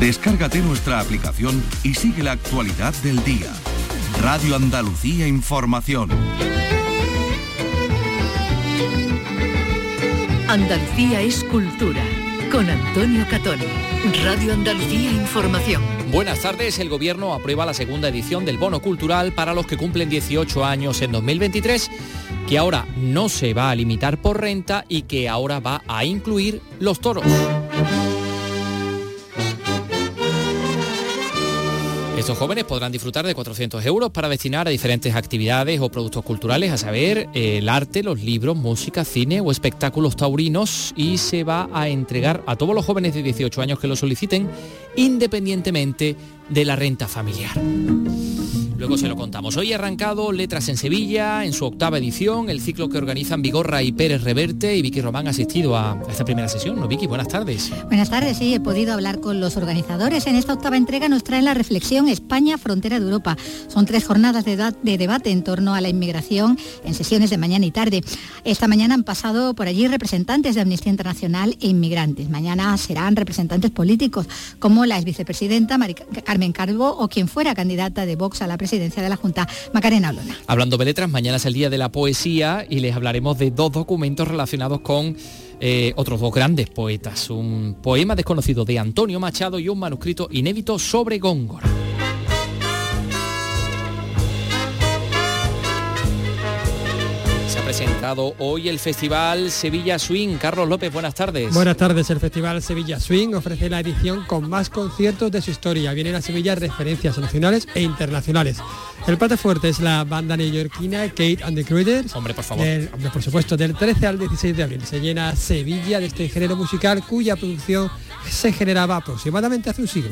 Descárgate nuestra aplicación y sigue la actualidad del día. Radio Andalucía Información. Andalucía es cultura. Con Antonio Catoni. Radio Andalucía Información. Buenas tardes. El Gobierno aprueba la segunda edición del Bono Cultural para los que cumplen 18 años en 2023, que ahora no se va a limitar por renta y que ahora va a incluir los toros. Estos jóvenes podrán disfrutar de 400 euros para destinar a diferentes actividades o productos culturales, a saber, el arte, los libros, música, cine o espectáculos taurinos y se va a entregar a todos los jóvenes de 18 años que lo soliciten independientemente de la renta familiar. Luego se lo contamos. Hoy ha arrancado Letras en Sevilla, en su octava edición, el ciclo que organizan Vigorra y Pérez Reverte y Vicky Román ha asistido a esta primera sesión. ¿No, Vicky? Buenas tardes. Buenas tardes, sí, he podido hablar con los organizadores. En esta octava entrega nos traen la reflexión España, frontera de Europa. Son tres jornadas de, de debate en torno a la inmigración en sesiones de mañana y tarde. Esta mañana han pasado por allí representantes de Amnistía Internacional e inmigrantes. Mañana serán representantes políticos como la exvicepresidenta Carmen Carbo o quien fuera candidata de Vox a la presidencia presidencia de la Junta, Macarena Olona. Hablando de letras, mañana es el Día de la Poesía y les hablaremos de dos documentos relacionados con eh, otros dos grandes poetas, un poema desconocido de Antonio Machado y un manuscrito inédito sobre Góngora. Presentado hoy el Festival Sevilla Swing. Carlos López, buenas tardes. Buenas tardes. El Festival Sevilla Swing ofrece la edición con más conciertos de su historia. Vienen a Sevilla referencias nacionales e internacionales. El plato fuerte es la banda neoyorquina Kate and the Cruisers. Hombre, por favor. hombre, por supuesto, del 13 al 16 de abril se llena Sevilla de este género musical cuya producción se generaba aproximadamente hace un siglo.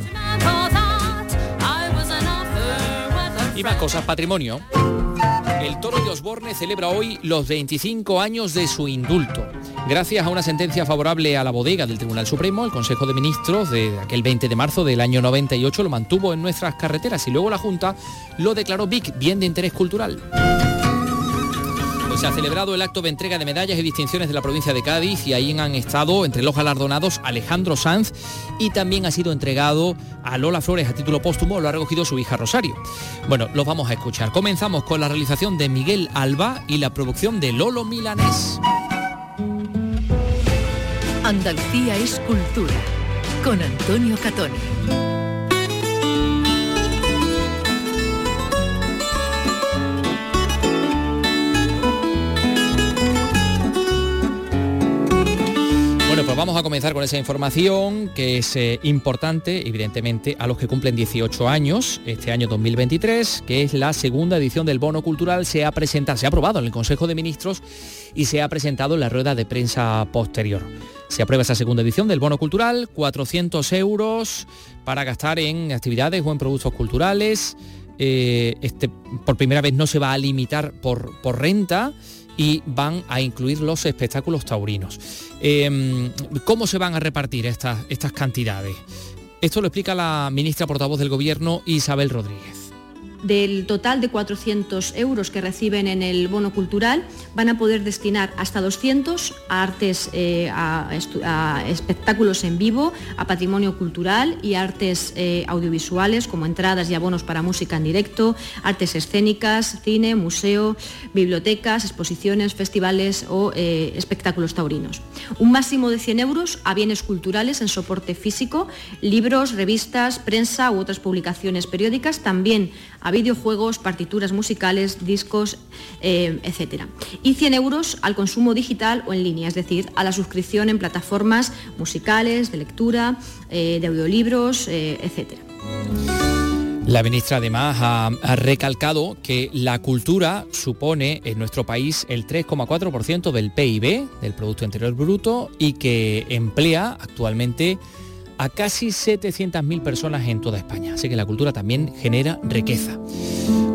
Y más cosas, patrimonio. El toro de Osborne celebra hoy los 25 años de su indulto. Gracias a una sentencia favorable a la bodega del Tribunal Supremo, el Consejo de Ministros de aquel 20 de marzo del año 98 lo mantuvo en nuestras carreteras y luego la Junta lo declaró BIC, bien de interés cultural se ha celebrado el acto de entrega de medallas y distinciones de la provincia de Cádiz y ahí han estado entre los galardonados Alejandro Sanz y también ha sido entregado a Lola Flores a título póstumo, lo ha recogido su hija Rosario. Bueno, los vamos a escuchar. Comenzamos con la realización de Miguel Alba y la producción de Lolo Milanés. Andalucía es cultura con Antonio Catoni. Vamos a comenzar con esa información que es eh, importante, evidentemente, a los que cumplen 18 años, este año 2023, que es la segunda edición del Bono Cultural, se ha presentado, se ha aprobado en el Consejo de Ministros y se ha presentado en la rueda de prensa posterior. Se aprueba esa segunda edición del Bono Cultural, 400 euros para gastar en actividades o en productos culturales. Eh, este, por primera vez no se va a limitar por, por renta y van a incluir los espectáculos taurinos. Em, ¿Cómo se van a repartir estas, estas cantidades? Esto lo explica la ministra portavoz del Gobierno, Isabel Rodríguez. Del total de 400 euros que reciben en el bono cultural, van a poder destinar hasta 200 a artes, eh, a, espectáculos en vivo, a patrimonio cultural y artes eh, audiovisuales como entradas y abonos para música en directo, artes escénicas, cine, museo, bibliotecas, exposiciones, festivales o eh, espectáculos taurinos. Un máximo de 100 euros a bienes culturales en soporte físico, libros, revistas, prensa u otras publicaciones periódicas, también a videojuegos, partituras musicales, discos, eh, etc. Y 100 euros al consumo digital o en línea, es decir, a la suscripción en plataformas musicales, de lectura, eh, de audiolibros, eh, etc. La ministra además ha, recalcado que la cultura supone en nuestro país el 3,4% del PIB, del Producto Interior Bruto, y que emplea actualmente a casi 700.000 personas en toda España. Así que la cultura también genera riqueza.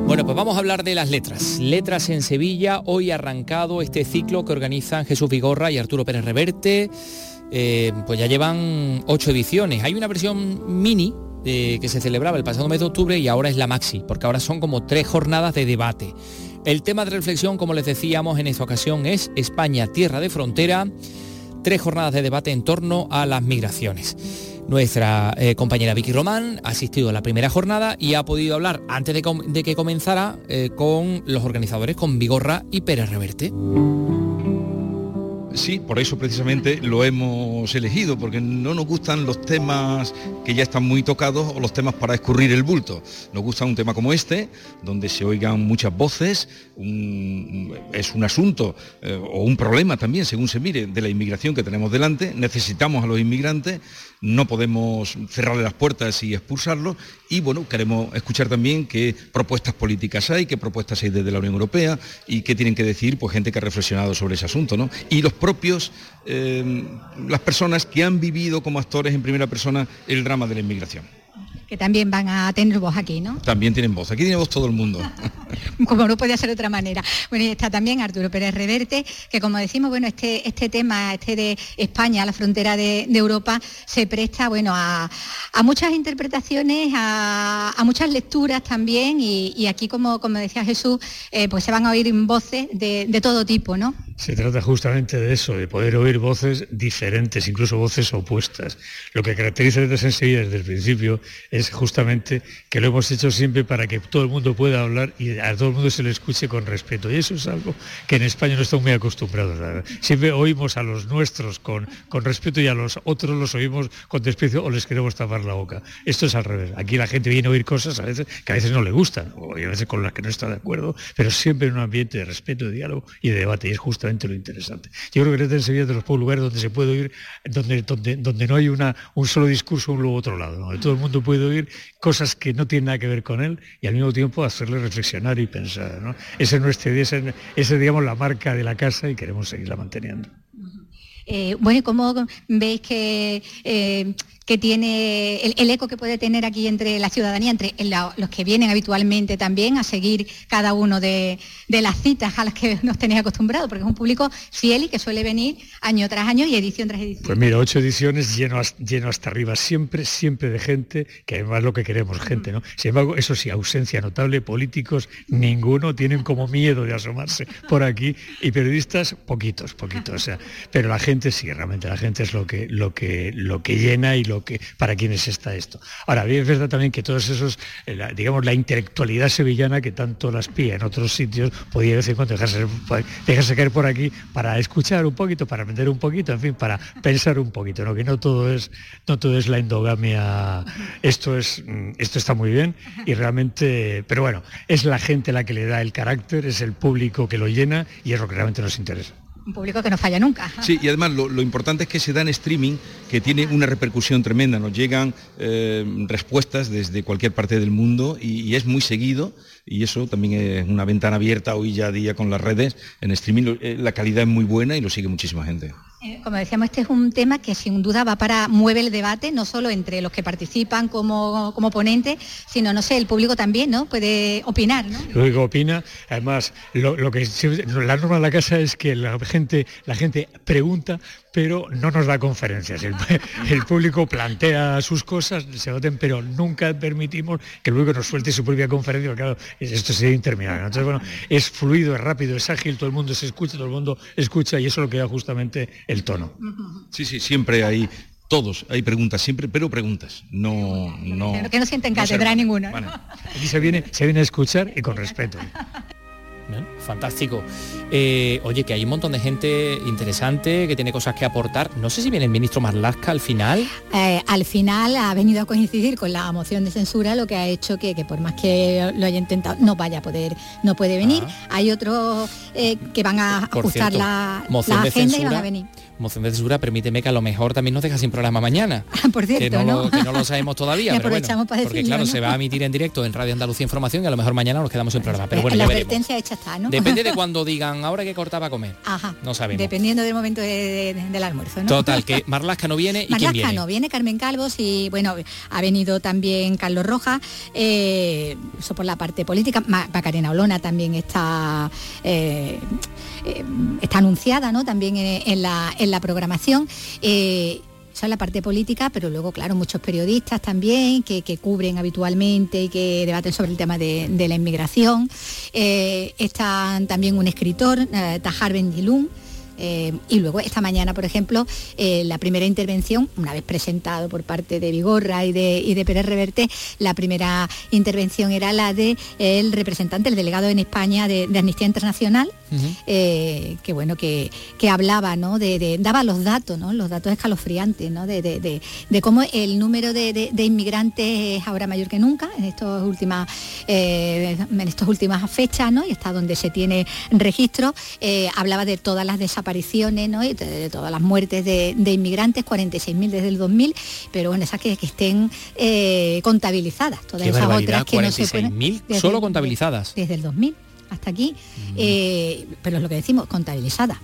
Bueno, pues vamos a hablar de las letras. Letras en Sevilla, hoy arrancado este ciclo que organizan Jesús Vigorra y Arturo Pérez Reverte. Eh, pues ya llevan ocho ediciones. Hay una versión mini eh, que se celebraba el pasado mes de octubre y ahora es la maxi, porque ahora son como tres jornadas de debate. El tema de reflexión, como les decíamos en esta ocasión, es España, tierra de frontera tres jornadas de debate en torno a las migraciones. Nuestra eh, compañera Vicky Román ha asistido a la primera jornada y ha podido hablar antes de, que comenzara eh, con los organizadores, con Vigorra y Pérez Reverte. Sí, por eso precisamente lo hemos elegido, porque no nos gustan los temas que ya están muy tocados o los temas para escurrir el bulto. Nos gusta un tema como este, donde se oigan muchas voces, es un asunto eh, o un problema también, según se mire, de la inmigración que tenemos delante. Necesitamos a los inmigrantes, no podemos cerrarle las puertas y expulsarlos y bueno, queremos escuchar también qué propuestas políticas hay, qué propuestas hay desde la Unión Europea y qué tienen que decir pues, gente que ha reflexionado sobre ese asunto. ¿no? Y los propios, eh, las personas que han vivido como actores en primera persona el drama de la inmigración que también van a tener voz aquí, ¿no? También tienen voz, aquí tiene voz todo el mundo. como no puede ser de otra manera. Bueno, y está también Arturo Pérez Reverte, que como decimos, bueno, este, este tema, este de España, la frontera de, Europa, se presta, bueno, a, muchas interpretaciones, a, muchas lecturas también, y, aquí, como, como decía Jesús, eh, pues se van a oír voces de, de todo tipo, ¿no? Se trata justamente de eso, de poder oír voces diferentes, incluso voces opuestas. Lo que caracteriza a en Sevilla desde el principio es justamente que lo hemos hecho siempre para que todo el mundo pueda hablar y a todo el mundo se le escuche con respeto. Y eso es algo que en España no estamos muy acostumbrados. Siempre oímos a los nuestros con, con respeto y a los otros los oímos con desprecio o les queremos tapar la boca. Esto es al revés. Aquí la gente viene a oír cosas que a veces no le gustan o a veces con las que no está de acuerdo, pero siempre en un ambiente de respeto, de diálogo y de debate. Y es justo lo interesante. Yo creo que en Sevilla de los pocos lugares donde se puede oír, donde, donde, donde no hay una, un solo discurso un otro lado, donde todo el mundo puede oír cosas que no tienen nada que ver con él y al mismo tiempo hacerle reflexionar y pensar. ¿no? Esa es nuestra idea, esa es, digamos, la marca de la casa y queremos seguirla manteniendo. Eh, bueno, ¿y cómo veis que eh, que tiene, el, eco que puede tener aquí entre la ciudadanía, entre los que vienen habitualmente también a seguir cada uno de, las citas a las que nos tenéis acostumbrados, porque es un público fiel y que suele venir año tras año y edición tras edición. Pues mira, ocho ediciones lleno, lleno hasta arriba, siempre, siempre de gente, que además es lo que queremos, gente, ¿no? Sin embargo, eso sí, ausencia notable, políticos, ninguno, tienen como miedo de asomarse por aquí, y periodistas, poquitos, poquitos, pero la gente sí, realmente la gente es lo que, lo que, lo que llena y lo para quienes está esto. Ahora, bien es verdad también que todos esos, eh, digamos, la intelectualidad sevillana que tanto las pía en otros sitios, podía de vez en cuando dejarse, dejarse caer por aquí para escuchar un poquito, para aprender un poquito, en fin, para pensar un poquito, ¿no? que no todo es, no todo es la endogamia, esto, es, mm, esto está muy bien y realmente, pero bueno, es la gente la que le da el carácter, es el público que lo llena y es lo que realmente nos interesa un público que no falla nunca. Sí, y además lo, importante es que se da en streaming, que tiene una repercusión tremenda, nos llegan eh, respuestas desde cualquier parte del mundo y, es muy seguido y eso también es una ventana abierta hoy ya a día con las redes, en streaming eh, la calidad es muy buena y lo sigue muchísima gente. Eh, como decíamos, este es un tema que sin duda va para, mueve el debate, no solo entre los que participan como, como ponentes, sino, no sé, el público también, ¿no? Puede opinar, ¿no? Luego opina, además, lo, que la norma de la casa es que la gente, la gente pregunta, pero no nos da conferencias. El, público plantea sus cosas, se voten, pero nunca permitimos que el público nos suelte su propia conferencia, porque claro, esto sería interminable. Entonces, bueno, es fluido, es rápido, es ágil, todo el mundo se escucha, todo el mundo escucha y eso es lo que da justamente el tono. Sí, sí, siempre hay todos, hay preguntas siempre, pero preguntas, no... no que no sienten cátedra ninguna. Y se viene, se viene a escuchar y con respeto. Fantástico. Eh, oye, que hay un montón de gente interesante que tiene cosas que aportar. No sé si viene el ministro Marlasca al final. Eh, al final ha venido a coincidir con la moción de censura, lo que ha hecho que, por más que lo haya intentado, no vaya a poder, no puede venir. Ah. Hay otros eh, que van a ajustar la, la agenda y van a venir moción de censura, permíteme que a lo mejor también nos deja sin programa mañana. Por cierto, que no, Lo, que no lo sabemos todavía. pero bueno, porque claro, se va a emitir en directo en Radio Andalucía Información y a lo mejor mañana nos quedamos sin programa. Pero bueno, la advertencia hecha está, ¿no? Depende de cuando digan ahora que cortaba a comer. Ajá. No sabemos. Dependiendo del momento del almuerzo, ¿no? Total, que Marlasca no viene y Marlasca ¿quién viene? no viene, Carmen Calvos y bueno, ha venido también Carlos Rojas, eh, eso por la parte política. Macarena Olona también está eh, eh, está anunciada ¿no? también en, la, en la programación. Eh, esa es la parte política, pero luego, claro, muchos periodistas también que, cubren habitualmente y que debaten sobre el tema de, la inmigración. Eh, está también un escritor, Tajar Bendilún, Eh, y luego esta mañana, por ejemplo, eh, la primera intervención, una vez presentado por parte de Vigorra y de, y de Pérez Reverte, la primera intervención era la del el representante, el delegado en España de, Amnistía Internacional, eh, que bueno, que, hablaba, ¿no? De, daba los datos, ¿no? Los datos escalofriantes, ¿no? De, cómo el número de, inmigrantes es ahora mayor que nunca en estas últimas, en estas últimas fechas, ¿no? Y está donde se tiene registro. hablaba de todas las desapariciones apariciones ¿no? y de, todas las muertes de, inmigrantes, 46.000 desde el 2000, pero bueno, esas que, que estén eh, contabilizadas, todas esas otras que no se pueden... solo contabilizadas. Desde el 2000 hasta aquí, mm. eh, pero es lo que decimos, contabilizadas.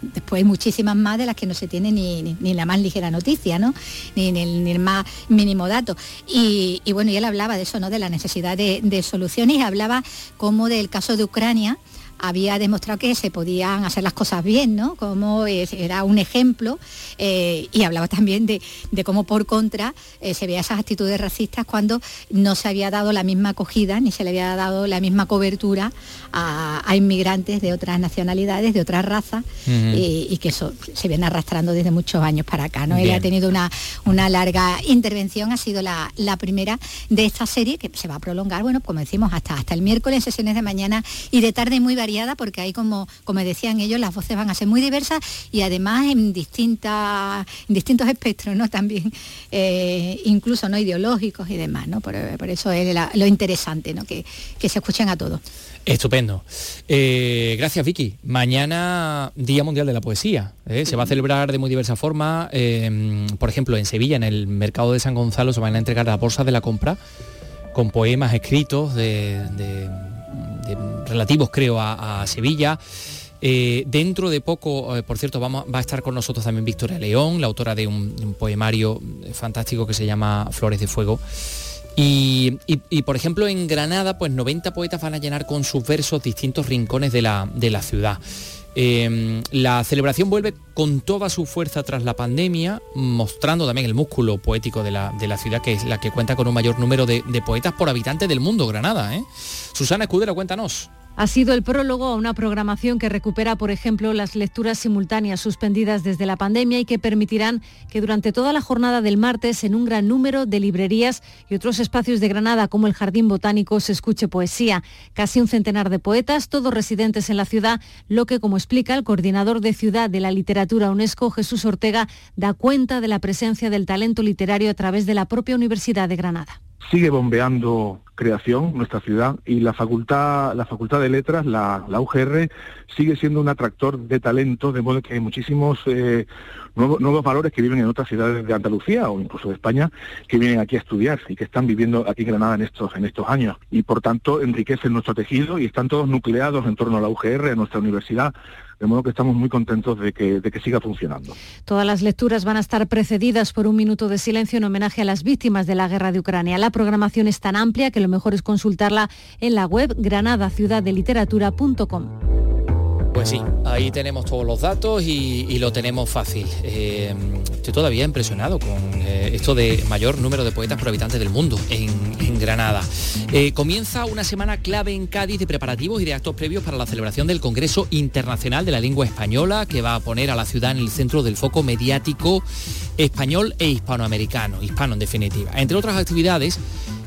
después hay muchísimas más de las que no se tiene ni, ni, la más ligera noticia, ¿no? Ni, ni, el, más mínimo dato. Y, bueno, y él hablaba de eso, ¿no? De la necesidad de, de soluciones, hablaba como del caso de Ucrania, había demostrado que se podían hacer las cosas bien, ¿no? Como era un ejemplo eh, y hablaba también de, cómo por contra eh, se veía esas actitudes racistas cuando no se había dado la misma acogida ni se le había dado la misma cobertura a, inmigrantes de otras nacionalidades, de otras razas y, que eso se viene arrastrando desde muchos años para acá, ¿no? Él ha tenido una, una larga intervención, ha sido la, primera de esta serie que se va a prolongar, bueno, como decimos, hasta, hasta el miércoles, sesiones de mañana y de tarde muy variadas porque ahí como, como decían ellos, las voces van a ser muy diversas y además en distintas, distintos espectros, ¿no? También eh, incluso no ideológicos y demás, ¿no? Por, eso es lo interesante, ¿no? Que, se escuchen a todos. Estupendo. Eh, gracias, Vicky. Mañana, Día Mundial de la Poesía. ¿eh? Se va a celebrar de muy diversa forma. por ejemplo, en Sevilla, en el Mercado de San Gonzalo, se van a entregar las bolsas de la compra con poemas escritos de relativos creo a, Sevilla. Eh, dentro de poco, eh, por cierto, vamos, va a estar con nosotros también Victoria León, la autora de un, poemario fantástico que se llama Flores de Fuego. Y, por ejemplo en Granada, pues 90 poetas van a llenar con sus versos distintos rincones de la, de la ciudad. Em, la celebración vuelve con toda su fuerza tras la pandemia, mostrando también el músculo poético de la, ciudad, que es la que cuenta con un mayor número de, poetas por habitante del mundo, Granada. ¿eh? Susana Escudero, cuéntanos ha sido el prólogo a una programación que recupera, por ejemplo, las lecturas simultáneas suspendidas desde la pandemia y que permitirán que durante toda la jornada del martes, en un gran número de librerías y otros espacios de Granada, como el Jardín Botánico, se escuche poesía. Casi un centenar de poetas, todos residentes en la ciudad, lo que, como explica el coordinador de Ciudad de la Literatura UNESCO, Jesús Ortega, da cuenta de la presencia del talento literario a través de la propia Universidad de Granada sigue bombeando creación nuestra ciudad y la facultad la facultad de letras la, UGR sigue siendo un atractor de talento de modo que hay muchísimos eh, nuevos, nuevos, valores que viven en otras ciudades de Andalucía o incluso de España que vienen aquí a estudiar y que están viviendo aquí en Granada en estos en estos años. Y por tanto enriquecen nuestro tejido y están todos nucleados en torno a la UGR a nuestra universidad de modo que estamos muy contentos de que, de que siga funcionando. Todas las lecturas van a estar precedidas por un minuto de silencio en homenaje a las víctimas de la guerra de Ucrania. La programación es tan amplia que lo mejor es consultarla en la web granadaciudaddeliteratura.com. Pues sí, ahí tenemos todos los datos y, lo tenemos fácil. Eh, estoy todavía impresionado con eh, esto de mayor número de poetas por habitante del mundo en, Granada. Eh, comienza una semana clave en Cádiz de preparativos y de actos previos para la celebración del Congreso Internacional de la Lengua Española, que va a poner a la ciudad en el centro del foco mediático español e hispanoamericano, hispano en definitiva. Entre otras actividades,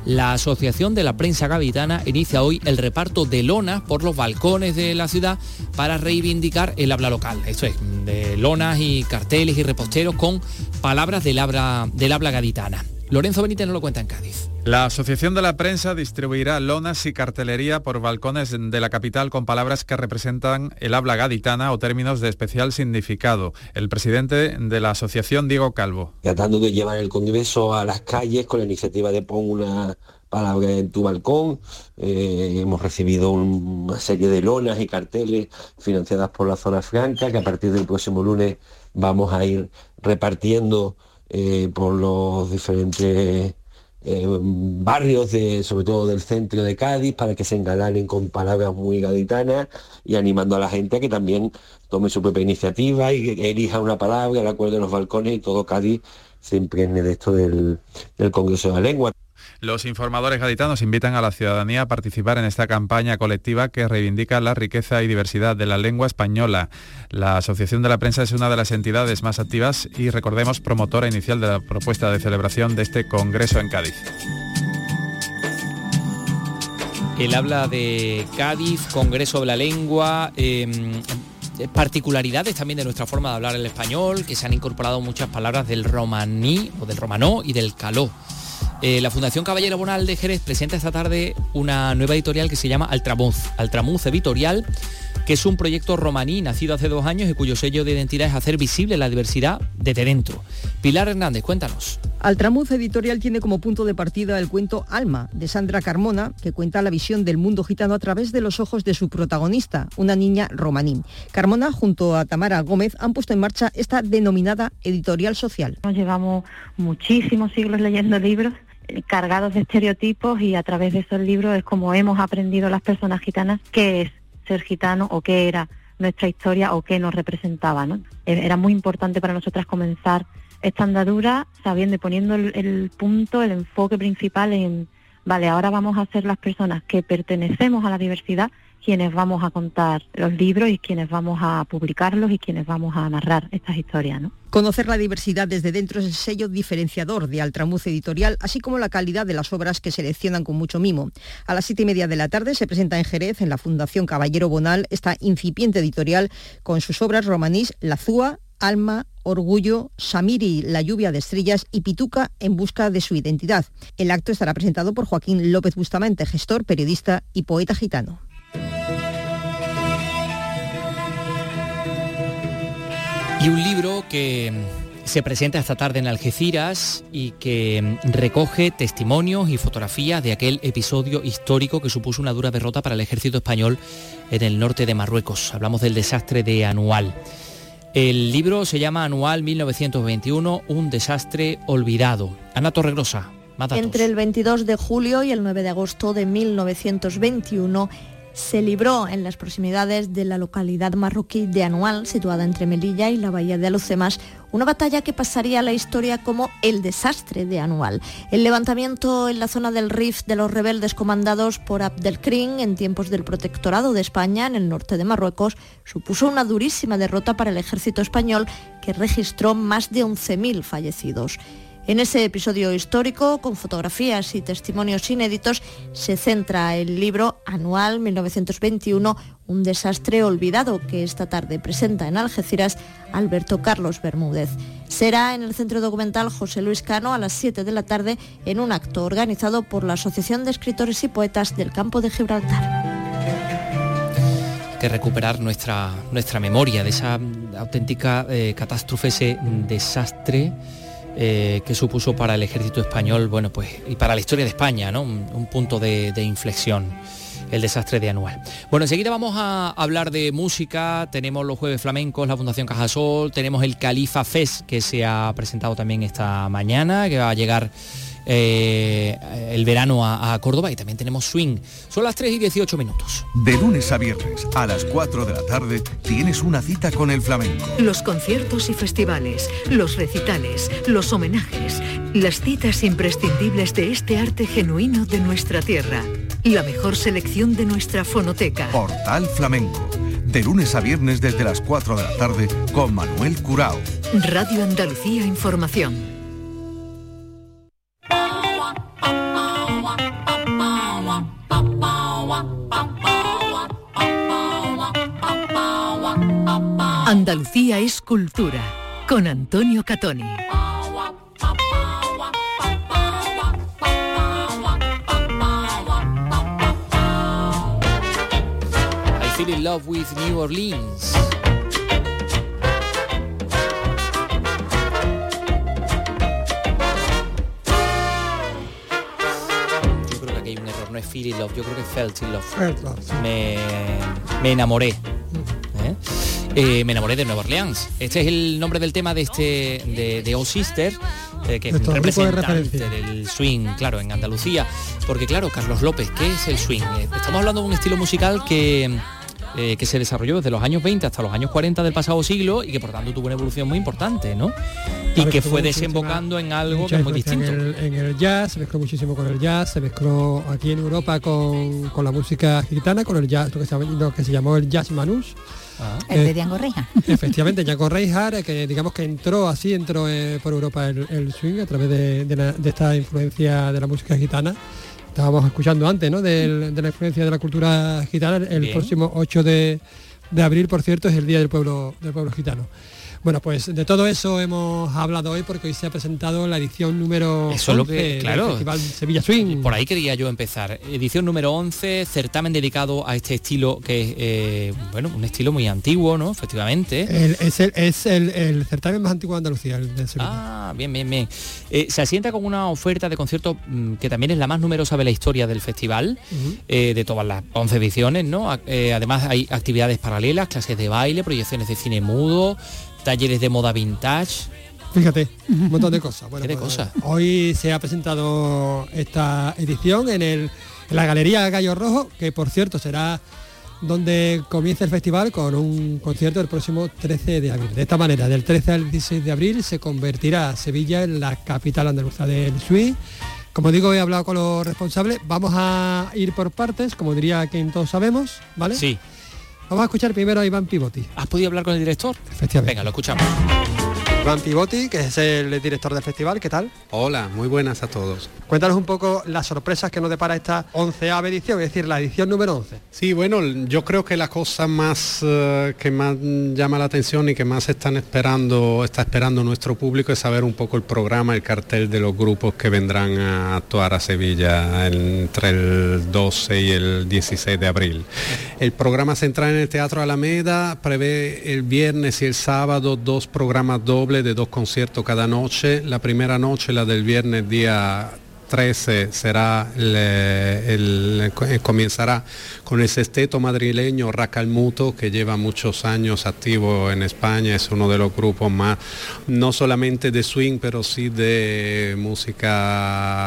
la Asociación de la Prensa Gaditana inicia hoy el reparto de lonas por los balcones de la ciudad para reivindicar el habla local. Esto es, de lonas y carteles y reposteros con palabras del habla, del habla gaditana. Lorenzo Benítez nos lo cuenta en Cádiz. La Asociación de la Prensa distribuirá lonas y cartelería por balcones de la capital con palabras que representan el habla gaditana o términos de especial significado. El presidente de la asociación, Diego Calvo. Tratando de llevar el Congreso a las calles con la iniciativa de Pon una palabra en tu balcón. Eh, hemos recibido una serie de lonas y carteles financiadas por la zona franca que a partir del próximo lunes vamos a ir repartiendo eh, por los diferentes eh, barrios, de, sobre todo del centro de Cádiz, para que se engalanen con palabras muy gaditanas y animando a la gente a que también tome su propia iniciativa y elija una palabra, el acuerdo de los balcones y todo Cádiz se impregne de esto del, del Congreso de la Lengua. Los informadores gaditanos invitan a la ciudadanía a participar en esta campaña colectiva que reivindica la riqueza y diversidad de la lengua española. La Asociación de la Prensa es una de las entidades más activas y recordemos promotora inicial de la propuesta de celebración de este Congreso en Cádiz. Él habla de Cádiz, Congreso de la Lengua, em, particularidades también de nuestra forma de hablar el español, que se han incorporado muchas palabras del romaní o del romanó y del caló. Eh, la Fundación Caballero Bonal de Jerez presenta esta tarde una nueva editorial que se llama Altramuz, Altramuz Editorial, que es un proyecto romaní nacido hace dos años y cuyo sello de identidad es hacer visible la diversidad desde dentro. Pilar Hernández, cuéntanos. Altramuz Editorial tiene como punto de partida el cuento Alma, de Sandra Carmona, que cuenta la visión del mundo gitano a través de los ojos de su protagonista, una niña romaní. Carmona, junto a Tamara Gómez, han puesto en marcha esta denominada editorial social. Nos llevamos muchísimos siglos leyendo libros cargados de estereotipos y a través de esos libros es como hemos aprendido las personas gitanas qué es ser gitano o qué era nuestra historia o qué nos representaba. ¿no? E-, era muy importante para nosotras comenzar esta andadura sabiendo y poniendo el, el punto, el enfoque principal en, vale, ahora vamos a ser las personas que pertenecemos a la diversidad quienes vamos a contar los libros y quienes vamos a publicarlos y quienes vamos a narrar estas historias. ¿no? Conocer la diversidad desde dentro es el sello diferenciador de Altramuz Editorial, así como la calidad de las obras que seleccionan con mucho mimo. A las siete y media de la tarde se presenta en Jerez, en la Fundación Caballero Bonal, esta incipiente editorial con sus obras romanís La Zúa, Alma, Orgullo, Samiri, La lluvia de estrellas y Pituca en busca de su identidad. El acto estará presentado por Joaquín López Bustamante, gestor, periodista y poeta gitano. Y un libro que se presenta esta tarde en Algeciras y que recoge testimonios y fotografías de aquel episodio histórico que supuso una dura derrota para el ejército español en el norte de Marruecos. Hablamos del desastre de Anual. El libro se llama Anual 1921, un desastre olvidado. Ana Torregrosa, Entre el 22 de julio y el 9 de agosto de 1921, se libró en las proximidades de la localidad marroquí de Anual, situada entre Melilla y la bahía de Alucemas, una batalla que pasaría a la historia como el desastre de Anual. El levantamiento en la zona del Rif de los rebeldes comandados por Abdelkrim en tiempos del protectorado de España en el norte de Marruecos supuso una durísima derrota para el ejército español que registró más de 11.000 fallecidos. En ese episodio histórico, con fotografías y testimonios inéditos, se centra el libro Anual 1921, un desastre olvidado que esta tarde presenta en Algeciras Alberto Carlos Bermúdez. Será en el Centro Documental José Luis Cano a las 7 de la tarde en un acto organizado por la Asociación de Escritores y Poetas del Campo de Gibraltar que recuperar nuestra, nuestra memoria de esa auténtica eh, catástrofe, ese desastre eh, que supuso para el ejército español, bueno, pues, y para la historia de España, ¿no? Un, punto de, inflexión el desastre de Anual. Bueno, enseguida vamos a hablar de música, tenemos los jueves flamencos, la Fundación Cajasol, tenemos el Califa Fest que se ha presentado también esta mañana, que va a llegar eh, el verano a, Córdoba y también tenemos swing. Son las 3 y 18 minutos. De lunes a viernes a las 4 de la tarde tienes una cita con el flamenco. Los conciertos y festivales, los recitales, los homenajes, las citas imprescindibles de este arte genuino de nuestra tierra. La mejor selección de nuestra fonoteca. Portal Flamenco. De lunes a viernes desde las 4 de la tarde con Manuel Curao. Radio Andalucía Información. Andalucía es cultura con Antonio Catoni. I feel in love with New Orleans. Yo creo que aquí hay un error, no es feel in love, yo creo que es felt in love. Me, me enamoré. ¿Eh? Eh, me enamoré de Nueva Orleans. Este es el nombre del tema de este de, de Sister, eh, que es representante del swing, claro, en Andalucía. Porque claro, Carlos López, ¿qué es el swing? Estamos hablando de un estilo musical que eh, que se desarrolló desde los años 20 hasta los años 40 del pasado siglo y que por tanto tuvo una evolución muy importante, ¿no? y que fue desembocando en algo que es muy distinto. En el, jazz, se mezcló muchísimo con el jazz, se mezcló aquí en Europa con, la música gitana, con el jazz, lo que se, llamó el jazz manús. Ah. El de Django Reinhardt. Efectivamente, Django Reinhardt, que digamos que entró así, entró eh, por Europa el, swing a través de, esta influencia de la música gitana estábamos escuchando antes, ¿no? De, la influencia de la cultura gitana. El próximo 8 de, de, abril, por cierto, es el Día del Pueblo, del pueblo Gitano. Bueno, pues de todo eso hemos hablado hoy porque hoy se ha presentado la edición número eso 11 lo que, claro, del Festival Sevilla Swing. Por ahí quería yo empezar. Edición número 11, certamen dedicado a este estilo que es, eh, bueno, un estilo muy antiguo, ¿no? Efectivamente. es, el, es el, certamen más antiguo de Andalucía, el de Sevilla. Ah, bien, bien, bien. Eh, se asienta con una oferta de conciertos mm, que también es la más numerosa de la historia del festival, eh, de todas las 11 ediciones, ¿no? además hay actividades paralelas, clases de baile, proyecciones de cine mudo, talleres de moda vintage. Fíjate, un montón de cosas. Bueno, de pues, cosas? Hoy se ha presentado esta edición en, el, en la Galería Gallo Rojo, que por cierto será donde comienza el festival con un concierto el próximo 13 de abril. De esta manera, del 13 al 16 de abril se convertirá Sevilla en la capital andaluza del swing. Como digo, he hablado con los responsables. Vamos a ir por partes, como diría quien todos sabemos, ¿vale? Sí. Vamos a escuchar primero a Iván Pivoti. ¿Has podido hablar con el director? Efectivamente. Venga, lo escuchamos. Iván Pivoti, que es el director del festival, ¿qué tal? Hola, muy buenas a todos. Cuéntanos un poco las sorpresas que nos depara esta onceava edición, es decir, la edición número 11. Sí, bueno, yo creo que la cosa más eh, que más llama la atención y que más están esperando, está esperando nuestro público es saber un poco el programa, el cartel de los grupos que vendrán a actuar a Sevilla entre el 12 y el 16 de abril. El programa central en el Teatro Alameda prevé el viernes y el sábado dos programas dobles de dos conciertos cada noche. La primera noche, la del viernes día 13 será el, comenzará con el sexteto madrileño Racalmuto que lleva muchos años activo en España es uno de los grupos más no solamente de swing pero sí de música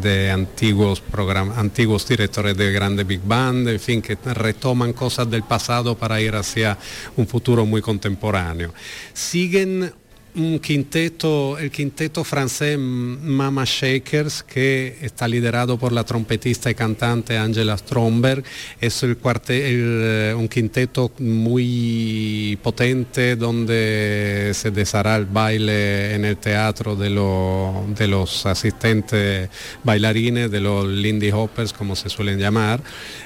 de antiguos programas antiguos directores de grandes big band en fin que retoman cosas del pasado para ir hacia un futuro muy contemporáneo. Siguen un quinteto, el quinteto francés Mama Shakers, que está liderado por la trompetista y cantante Angela Stromberg. Es el eh, un quinteto muy potente donde se deshará el baile en el teatro de, de los asistentes bailarines, de los Lindy Hoppers, como se suelen llamar.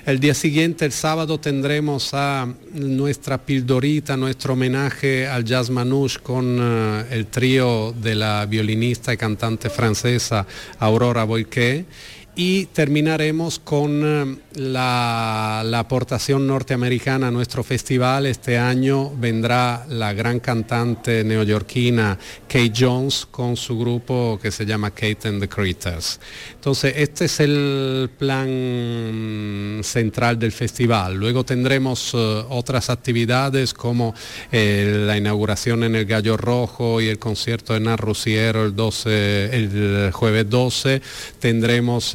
El día siguiente, el sábado, tendremos a nuestra pildorita, nuestro homenaje al jazz manouche con el trío de la violinista y cantante francesa Aurora Boyquet y terminaremos con eh, la, aportación norteamericana a nuestro festival. Este año vendrá la gran cantante neoyorquina Kate Jones con su grupo que se llama Kate and the Critters. Entonces, este es el plan central del festival. Luego tendremos eh, otras actividades como eh, la inauguración en el Gallo Rojo y el concierto en Arruciero el, 12, el jueves 12. Tendremos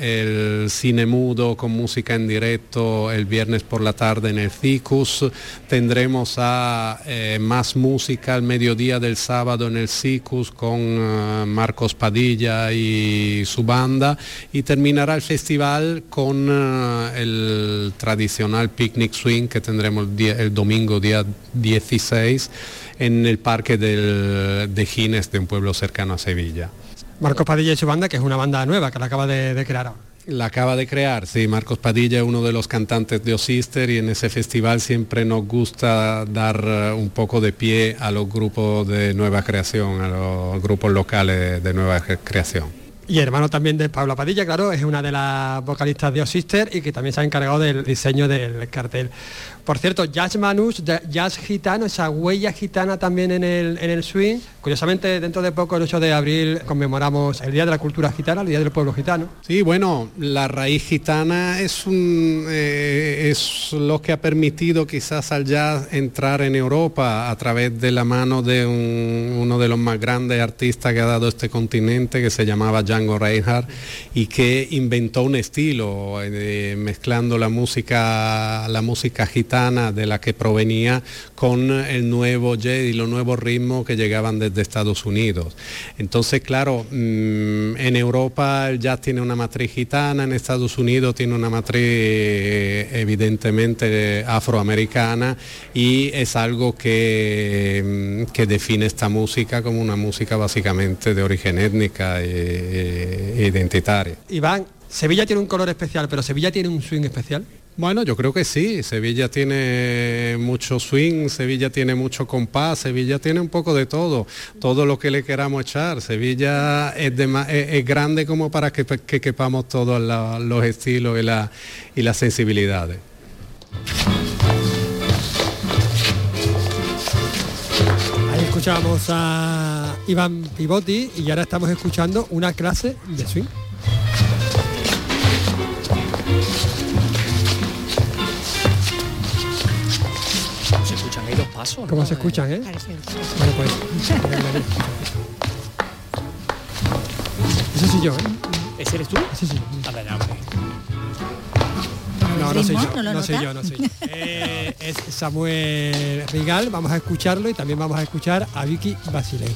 el cine mudo con música en directo el viernes por la tarde en el Cicus. Tendremos a eh, más música al mediodía del sábado en el Cicus con eh, Marcos Padilla y su banda. Y terminará el festival con eh, el tradicional picnic swing que tendremos el, domingo día 16 en el parque de Gines de un pueblo cercano a Sevilla. Marcos Padilla y su banda, que es una banda nueva que la acaba de, crear La acaba de crear, sí. Marcos Padilla es uno de los cantantes de Osister y en ese festival siempre nos gusta dar eh, un poco de pie a los grupos de nueva creación, a los grupos locales de nueva creación. Y hermano también de Pablo Padilla, claro, es una de las vocalistas de Osister y que también se ha encargado del diseño del cartel. Por cierto, Jazz Manus, Jazz Gitano, esa huella gitana también en el, en el swing, Curiosamente, dentro de poco, el 8 de abril, conmemoramos el Día de la Cultura Gitana, el Día del Pueblo Gitano. Sí, bueno, la raíz gitana es, un, eh, es lo que ha permitido quizás al jazz entrar en Europa a través de la mano de uno de los más grandes artistas que ha dado este continente, que se llamaba Django Reinhardt, y que inventó un estilo, eh, mezclando la música, la música gitana de la que provenía con el nuevo jazz y los nuevos ritmos que llegaban desde Estados Unidos. Entonces, claro, mm, en Europa el jazz tiene una matriz gitana, en Estados Unidos tiene una matriz eh, evidentemente afroamericana y es algo que, mm, que define esta música como una música básicamente de origen étnica e, e identitaria. Iván, Sevilla tiene un color especial, pero Sevilla tiene un swing especial. Bueno, yo creo que sí. Sevilla tiene mucho swing, Sevilla tiene mucho compás, Sevilla tiene un poco de todo, todo lo que le queramos echar. Sevilla es, grande como para que, que quepamos todos los estilos y, y las sensibilidades. Ahí escuchamos a Iván Pivotti y ahora estamos escuchando una clase de swing. ¿Cómo se escuchan, eh? Bueno, pues. Ese soy yo, ¿eh? ¿Ese eres tú? Sí, sí. No, no soy yo, no, soy yo, no soy yo. Eh, es Samuel Rigal, vamos a escucharlo y también vamos a escuchar a Vicky Basilei.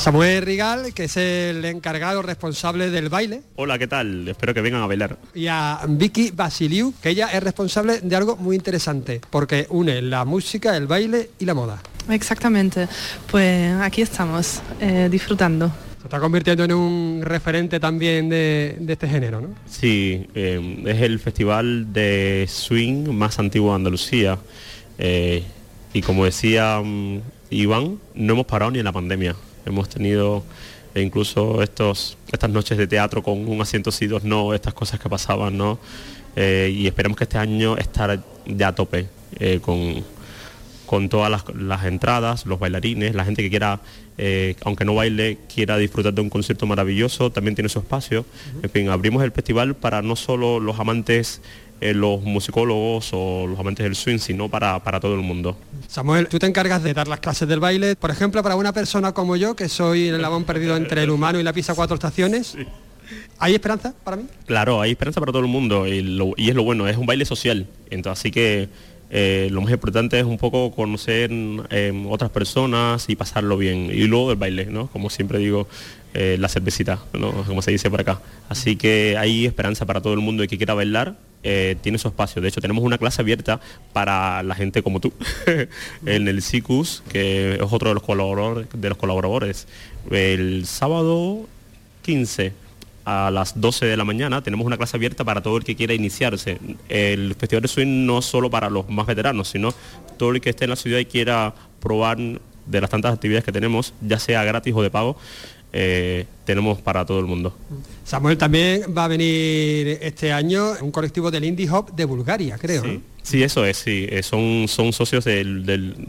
Samuel Rigal, que es el encargado responsable del baile. Hola, ¿qué tal? Espero que vengan a bailar. Y a Vicky Basiliu, que ella es responsable de algo muy interesante, porque une la música, el baile y la moda. Exactamente. Pues aquí estamos, eh, disfrutando. Se está convirtiendo en un referente también de, este género, ¿no? Sí, eh, es el festival de swing más antiguo de Andalucía. Eh, y como decía mm, Iván, no hemos parado ni en la pandemia. Hemos tenido incluso estos, estas noches de teatro con un asiento sí, dos no, estas cosas que pasaban, ¿no? Eh, y esperemos que este año estar ya a tope eh, con, con todas las, entradas, los bailarines, la gente que quiera, eh, aunque no baile, quiera disfrutar de un concierto maravilloso, también tiene su espacio. En fin, abrimos el festival para no solo los amantes eh, los musicólogos o los amantes del swing, sino para, para todo el mundo. Samuel, tú te encargas de dar las clases del baile, por ejemplo, para una persona como yo, que soy el eslabón perdido entre el humano y la pista cuatro estaciones. ¿Hay esperanza para mí? Claro, hay esperanza para todo el mundo y, es lo bueno, es un baile social. Entonces, así que eh, lo más importante es un poco conocer eh, otras personas y pasarlo bien. Y luego el baile, ¿no? Como siempre digo, la cervecita, como se dice por acá. Así que hay esperanza para todo el mundo y que quiera bailar eh, tiene su espacio. De hecho, tenemos una clase abierta para la gente como tú, en el CICUS, que es otro de los colaboradores. De los colaboradores. El sábado 15 a las 12 de la mañana tenemos una clase abierta para todo el que quiera iniciarse. El Festival de Swing no solo para los más veteranos, sino todo el que esté en la ciudad y quiera probar de las tantas actividades que tenemos, ya sea gratis o de pago, eh, tenemos para todo el mundo. Samuel, también va a venir este año un colectivo del Indie Hop de Bulgaria, creo. Sí, eso es, sí. Eh, son, son socios del,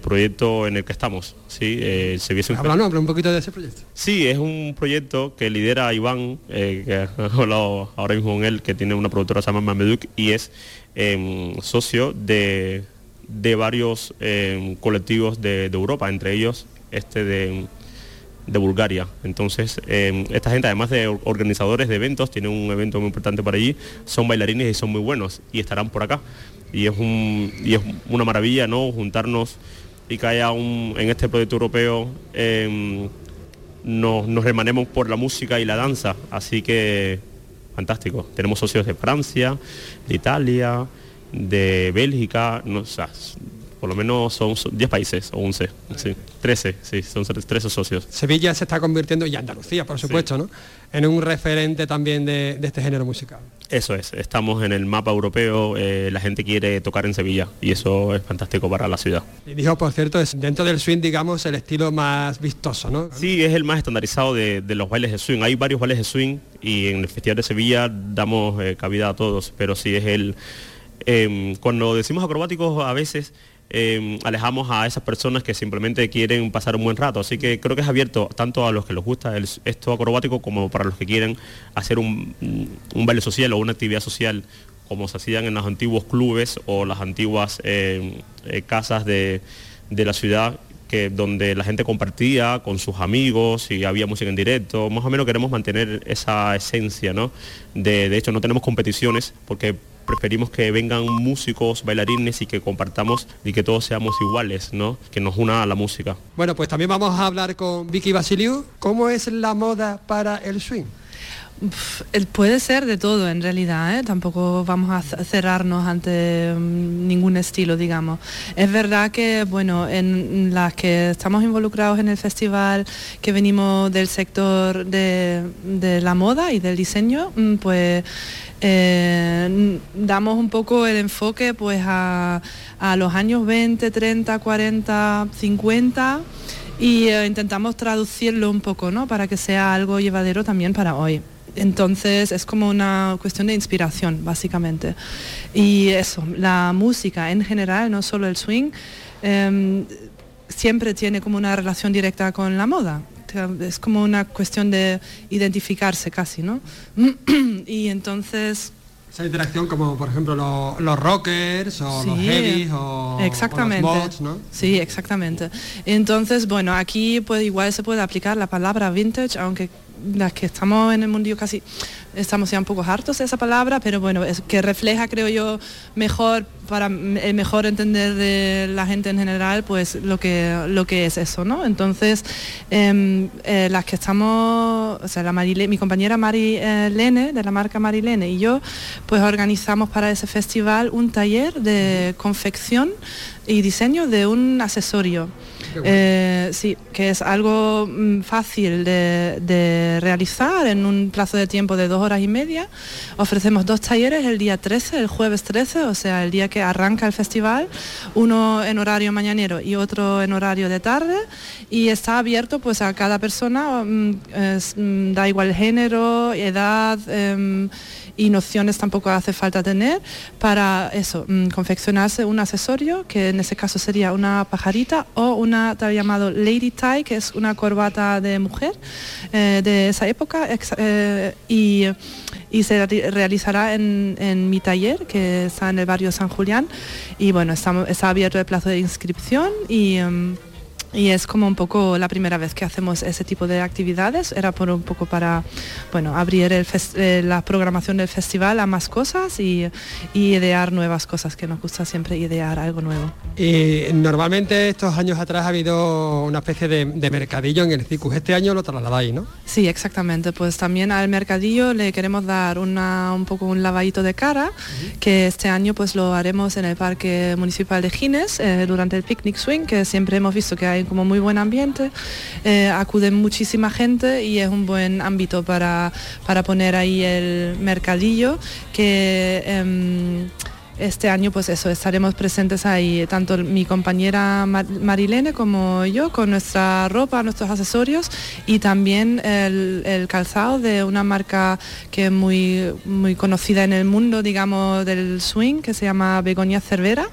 proyecto en el que estamos. Sí, eh, se habla, un poquito de ese proyecto. Sí, es un proyecto que lidera Iván, que he hablado ahora mismo con él, que tiene una productora que se llama Mameduk y es em, socio de, varios em, colectivos de Europa, entre ellos este de de Bulgaria. Entonces, em, esta gente, además de organizadores de eventos, tiene un evento muy importante para allí, son bailarines y son muy buenos y estarán por acá. Y es, un, y es una maravilla, ¿no? Juntarnos y que haya un, en este proyecto europeo em, nos, nos remanemos por la música y la danza. Así que, fantástico. Tenemos socios de Francia, de Italia, de Bélgica, no, por lo menos son 10 países o 11, sí, 13, sí, son 13 socios. Sevilla se está convirtiendo, y Andalucía por supuesto, ¿no? en un referente también de, este género musical. Eso es, estamos en el mapa europeo, eh, la gente quiere tocar en Sevilla y eso es fantástico para la ciudad. Y dijo, por cierto, es dentro del swing, digamos, el estilo más vistoso, ¿no? Sí, es el más estandarizado de, los bailes de swing. Hay varios bailes de swing y en el Festival de Sevilla damos eh, cabida a todos, pero sí es el... Em, cuando decimos acrobáticos a veces eh, alejamos a esas personas que simplemente quieren pasar un buen rato. Así que creo que es abierto tanto a los que les gusta esto acrobático como para los que quieren hacer un, un baile social o una actividad social como se hacían en los antiguos clubes o las antiguas eh, eh, casas de, de la ciudad que, donde la gente compartía con sus amigos y había música en directo. Más o menos queremos mantener esa esencia, ¿no? De hecho, no tenemos competiciones porque preferimos que vengan músicos, bailarines y que compartamos y que todos seamos iguales, ¿no? Que nos una a la música. Bueno, pues también vamos a hablar con Vicky Basiliu. ¿Cómo es la moda para el swing? Puede ser de todo en realidad, ¿eh? tampoco vamos a cerrarnos ante mm, ningún estilo, digamos. Es verdad que, bueno, en las que estamos involucrados en el festival, que venimos del sector de, la moda y del diseño, mm, pues eh, damos un poco el enfoque pues a, los años 20, 30, 40, 50 y eh, intentamos traducirlo un poco, ¿no? Para que sea algo llevadero también para hoy. Entonces es como una cuestión de inspiración, básicamente. Y eso, la música en general, no solo el swing, em, siempre tiene como una relación directa con la moda. Es como una cuestión de identificarse casi, ¿no? y entonces esa interacción como por ejemplo los, rockers o los heavies o, exactamente. los ¿no? Sí, exactamente. Entonces, bueno, aquí pues igual se puede aplicar la palabra vintage, aunque las que estamos en el mundillo casi estamos ya un poco hartos de esa palabra, pero bueno, es que refleja, creo yo, mejor para el mejor entender de la gente en general, pues lo que lo que es eso, ¿no? Entonces, em, eh, las que estamos, o sea, la mi compañera Mari eh, Lene, de la marca Marilene, y yo, pues organizamos para ese festival un taller de confección y diseño de un accesorio. Eh, sí, que es algo mm, fácil de, realizar en un plazo de tiempo de dos horas y media. Ofrecemos dos talleres el día 13, el jueves 13, o sea, el día que arranca el festival, uno en horario mañanero y otro en horario de tarde, y está abierto pues a cada persona, mm, mm, da igual género, edad em, y nociones tampoco hace falta tener para eso, mm, confeccionarse un accesorio, que en ese caso sería una pajarita o una tal llamado lady tie, que es una corbata de mujer eh, de esa época eh, y, se realizará en, mi taller que está en el barrio San Julián. Y bueno, está, abierto el plazo de inscripción y... Em, y es como un poco la primera vez que hacemos ese tipo de actividades. Era por un poco para bueno, abrir eh, la programación del festival a más cosas y, idear nuevas cosas, que nos gusta siempre idear algo nuevo. Y normalmente estos años atrás ha habido una especie de, mercadillo en el CICUS. Este año lo trasladáis, ¿no? Sí, exactamente. Pues también al mercadillo le queremos dar una, un poco un lavadito de cara, que este año pues lo haremos en el Parque Municipal de Gines eh, durante el Picnic Swing, que siempre hemos visto que hay como muy buen ambiente, eh, acuden muchísima gente y es un buen ámbito para, para poner ahí el mercadillo que... Em, este año pues eso, estaremos presentes ahí, tanto mi compañera Marilene como yo, con nuestra ropa, nuestros accesorios y también el, calzado de una marca que es muy, muy conocida en el mundo, digamos, del swing, que se llama Begonia Cervera.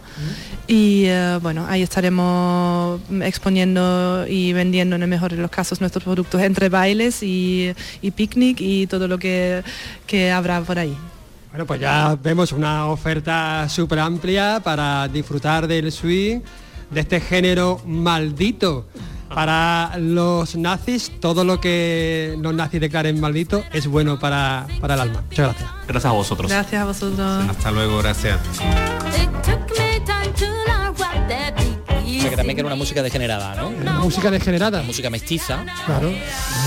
Y eh, bueno, ahí estaremos exponiendo y vendiendo en el mejor de los casos nuestros productos entre bailes y, picnic y todo lo que, que habrá por ahí. Bueno, pues ya vemos una oferta súper amplia para disfrutar del swing, de este género maldito. Para los nazis, todo lo que los nazis declaren maldito es bueno para, para el alma. Muchas gracias. Gracias a vosotros. Gracias a vosotros. Hasta luego, gracias. O sea que también que era una música degenerada, ¿no? música degenerada. música mestiza. Claro.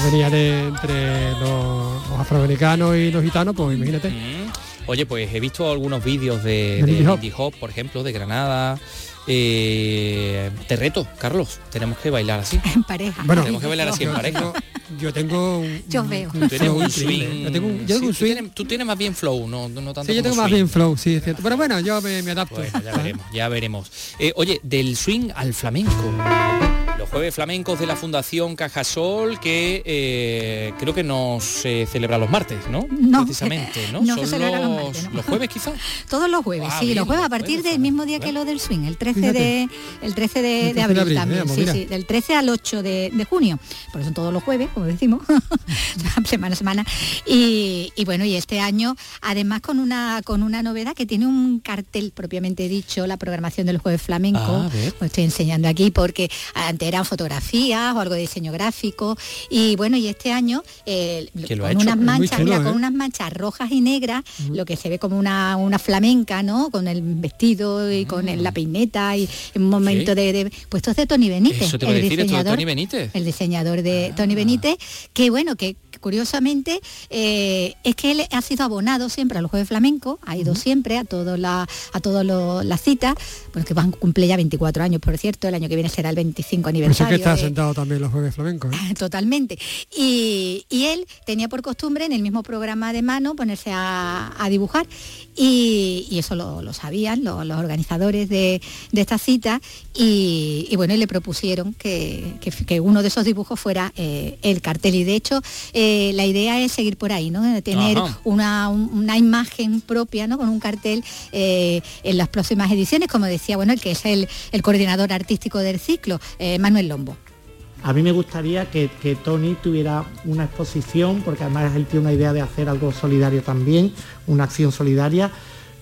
Venía de entre los, afroamericanos y los gitanos, pues imagínate. Mm. Oye, pues he visto algunos vídeos de, de, Indie Hop, por ejemplo, de Granada. Eh, te reto, Carlos, tenemos que bailar así. En pareja. Bueno, tenemos que bailar así en pareja. Yo tengo un, yo veo. Tú tienes un swing. Yo tengo un, yo tengo un swing. Tú tienes, más bien flow, no, no tanto Sí, yo tengo más bien flow, sí, es cierto. Pero bueno, yo me, adapto. ya veremos, ya veremos. Eh, oye, del swing al flamenco. Jueves flamencos de la Fundación Cajasol que eh, creo que no se celebra los martes, ¿no? No, Precisamente, ¿no? no Son se celebra los los, martes, ¿no? los jueves quizás. Todos los jueves, Ah, sí, bien, los jueves a partir del mismo día que lo del swing, el 13 Fíjate. de el 13 de, El 13 de de abril, abril, también, sí, sí, del 13 al 8 de, de junio. Porque son todos los jueves, como decimos, semana a semana. Y, y bueno, y este año, además con una con una novedad que tiene un cartel propiamente dicho, la programación del jueves flamenco. Ah, estoy enseñando aquí porque antes eran fotografías o algo de diseño gráfico. Y bueno, y este año eh, con unas manchas, chulo, mira, ¿eh? con unas manchas rojas y negras, lo que se ve como una, una flamenca, ¿no? Con el vestido y con el- la peineta y un momento de, de- Pues esto es de Tony Benítez, Eso te el decir, esto de diseñador, Tony Benítez. el diseñador de Tony Benítez, que bueno, que curiosamente eh, es que él ha sido abonado siempre a los jueves flamencos, ha ido siempre a todas la, a todas las citas, bueno, que van cumple ya 24 años, por cierto, el año que viene será el 25 Por eso es aniversario. que está de- sentado también los jueves flamencos. ¿eh? Totalmente. Y, y él tenía por costumbre en el mismo programa de mano ponerse a, a dibujar y, y eso lo, lo sabían lo- los organizadores de, de esta cita y, y bueno, y le propusieron que, que- que uno de esos dibujos fuera eh, el cartel y de hecho eh, la idea es seguir por ahí, ¿no? De tener una, un- una imagen propia, ¿no? Con un cartel eh, en las próximas ediciones, como decía, bueno, el que es el, el coordinador artístico del ciclo, Manuel Lombo. A mí me gustaría que, que Tony tuviera una exposición, porque además él tiene una idea de hacer algo solidario también, una acción solidaria,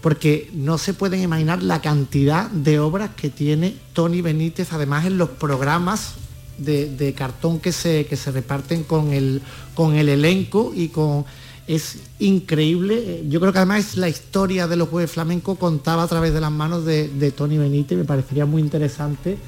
porque no se pueden imaginar la cantidad de obras que tiene Tony Benítez, además en los programas de, de cartón que se, que se reparten con el, con el elenco y con... Es increíble, yo creo que además es la historia de los jueves flamenco contada a través de las manos de, de Tony Benítez, me parecería muy interesante.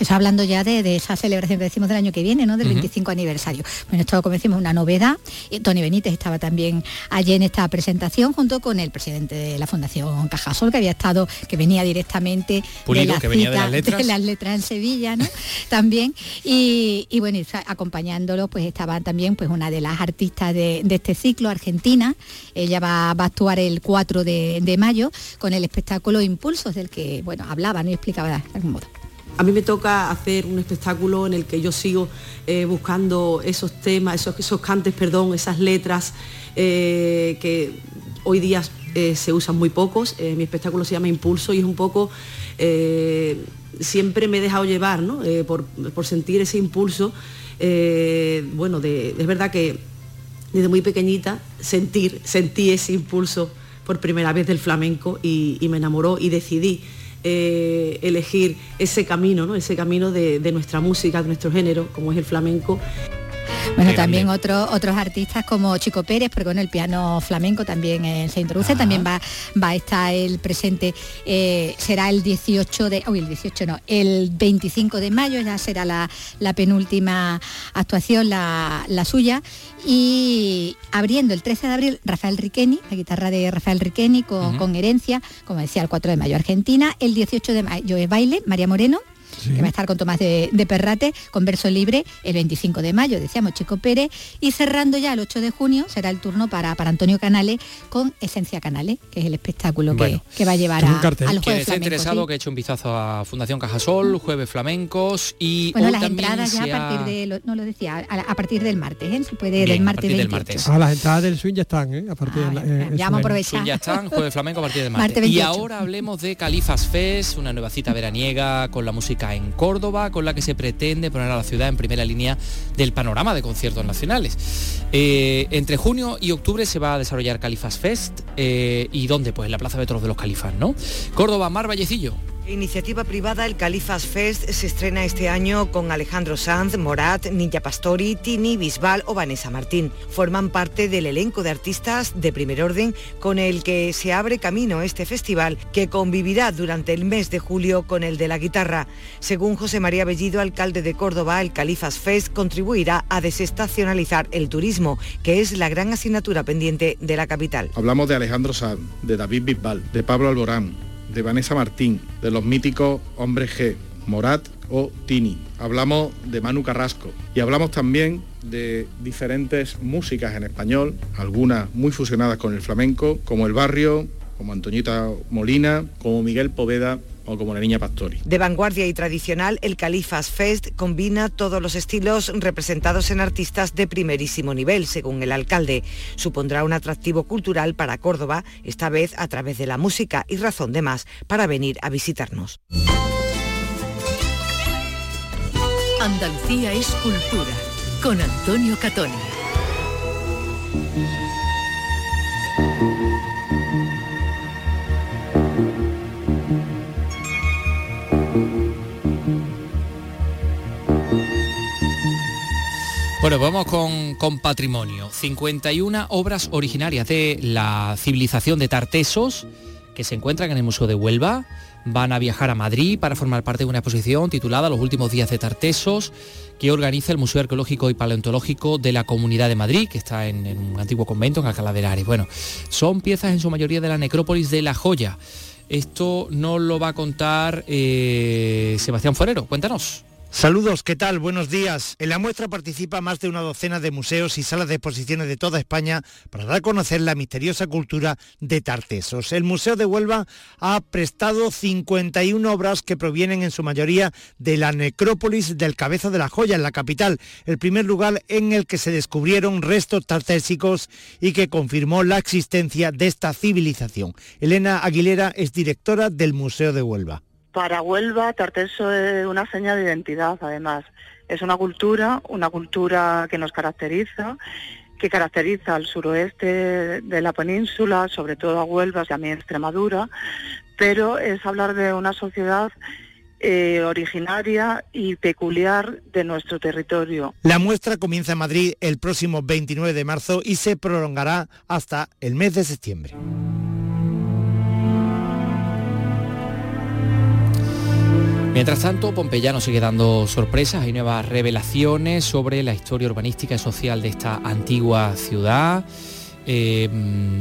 Eso hablando ya de, de esa celebración que decimos del año que viene, ¿no? Del Ujú. 25 aniversario. Bueno, esto como decimos una novedad. Eh, Tony Benítez estaba también allí en esta presentación junto con el presidente de la Fundación Cajasol, que había estado, que venía directamente Pulido, de la que venía de las letras. las letras en Sevilla, ¿no? también. Y, y bueno, y acompañándolo, pues estaban también pues una de las artistas de, de este ciclo, Argentina. Ella va, a actuar el 4 de, mayo con el espectáculo Impulsos, del que, bueno, hablaba ¿no? y explicaba de algún modo. A mí me toca hacer un espectáculo en el que yo sigo eh, buscando esos temas, esos, esos cantes, perdón, esas letras eh, que hoy día eh, se usan muy pocos. Mi espectáculo se llama Impulso y es un poco, siempre me he dejado llevar ¿no? Por, por sentir ese impulso. Bueno, de- es verdad que desde muy pequeñita sentir, sentí ese impulso por primera vez del flamenco y, me enamoró y decidí eh, elegir ese camino, ¿no? ese camino de nuestra música, de nuestro género, como es el flamenco. Bueno, también. otros otros artistas como Chico Pérez, porque bueno, el piano flamenco también eh, se introduce, también va, va a estar el presente, eh, será el 18 de, uy, el 18 no, el 25 de mayo, ya será la, la penúltima actuación, la, la suya, y abriendo el 13 de abril Rafael Riqueni, la guitarra de Rafael Riqueni con, con herencia, como decía, el 4 de mayo Argentina, el 18 de mayo es baile, María Moreno, que va a estar con Tomás de, de Perrate, con verso libre el 25 de mayo, decíamos Chico Pérez, y cerrando ya el 8 de junio será el turno para, para Antonio Canales con Esencia Canales, que es el espectáculo que, Bueno. que va a llevar a, a los Quien Jueves esté Flamencos. interesado ¿sí? que eche un vistazo a Fundación Cajasol, Jueves Flamencos y Bueno, las entradas ya a partir de, lo- no lo decía, a, a partir del martes, ¿eh? se puede Bien, del a martes del 28. martes. Ah, las entradas del swing ya están, ¿eh? A partir de la- eh, ya vamos a aprovechar. Ya están, Jueves Flamenco a partir de Martes martes. y 28. ahora hablemos de Califas Fest, una nueva cita veraniega con la música en Córdoba, con la que se pretende poner a la ciudad en primera línea del panorama de conciertos nacionales. Eh, entre junio y octubre se va a desarrollar Califas Fest. eh, ¿Y dónde? Pues en la Plaza de Toros de los Califas, ¿no? Córdoba, Mar Vallecillo. Iniciativa privada, el Califas Fest se estrena este año con Alejandro Sanz, Morat, Ninja Pastori, Tini, Bisbal o Vanessa Martín. Forman parte del elenco de artistas de primer orden con el que se abre camino este festival que convivirá durante el mes de julio con el de la guitarra. Según José María Bellido, alcalde de Córdoba, el Califas Fest contribuirá a desestacionalizar el turismo, que es la gran asignatura pendiente de la capital. Hablamos de Alejandro Sanz, de David Bisbal, de Pablo Alborán, de Vanessa Martín, de los míticos Hombre G, Morat o Tini. Hablamos de Manu Carrasco y hablamos también de diferentes músicas en español, algunas muy fusionadas con el flamenco, como El Barrio, como Antoñita Molina, como Miguel Poveda o como la Niña Pastori. De vanguardia y tradicional, el Califas Fest combina todos los estilos representados en artistas de primerísimo nivel, según el alcalde. Supondrá un atractivo cultural para Córdoba, esta vez a través de la música y razón de más para venir a visitarnos. Andalucía es cultura, con Antonio Catoni. Bueno, vamos con, con, patrimonio. 51 obras originarias de la civilización de Tartesos que se encuentran en el Museo de Huelva. Van a viajar a Madrid para formar parte de una exposición titulada Los últimos días de Tartesos, que organiza el Museo Arqueológico y Paleontológico de la Comunidad de Madrid, que está en, un antiguo convento en Alcalá de Henares. Bueno, son piezas en su mayoría de la necrópolis de La Joya. Esto nos lo va a contar eh, Sebastián Forero. Cuéntanos. Saludos, ¿qué tal? Buenos días. En la muestra participa más de una docena de museos y salas de exposiciones de toda España para dar a conocer la misteriosa cultura de Tartesos. El Museo de Huelva ha prestado 51 obras que provienen en su mayoría de la necrópolis del Cabeza de la Joya en la capital, el primer lugar en el que se descubrieron restos tartésicos y que confirmó la existencia de esta civilización. Elena Aguilera es directora del Museo de Huelva. Para Huelva, Tarteso es una seña de identidad, además. Es una cultura, una cultura que nos caracteriza, que caracteriza al suroeste de la península, sobre todo a Huelva, también Extremadura, pero es hablar de una sociedad eh, originaria y peculiar de nuestro territorio. La muestra comienza en Madrid el próximo 29 de marzo y se prolongará hasta el mes de septiembre. Mientras tanto, Pompeya nos sigue dando sorpresas, hay nuevas revelaciones sobre la historia urbanística y social de esta antigua ciudad. Eh,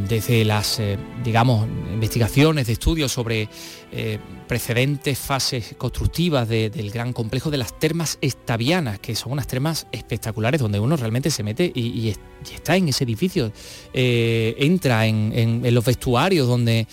desde las, eh, digamos, investigaciones de estudios sobre eh, precedentes fases constructivas del gran complejo de las termas estavianas, que son unas termas espectaculares donde uno realmente se mete y, está en ese edificio, entra en los vestuarios donde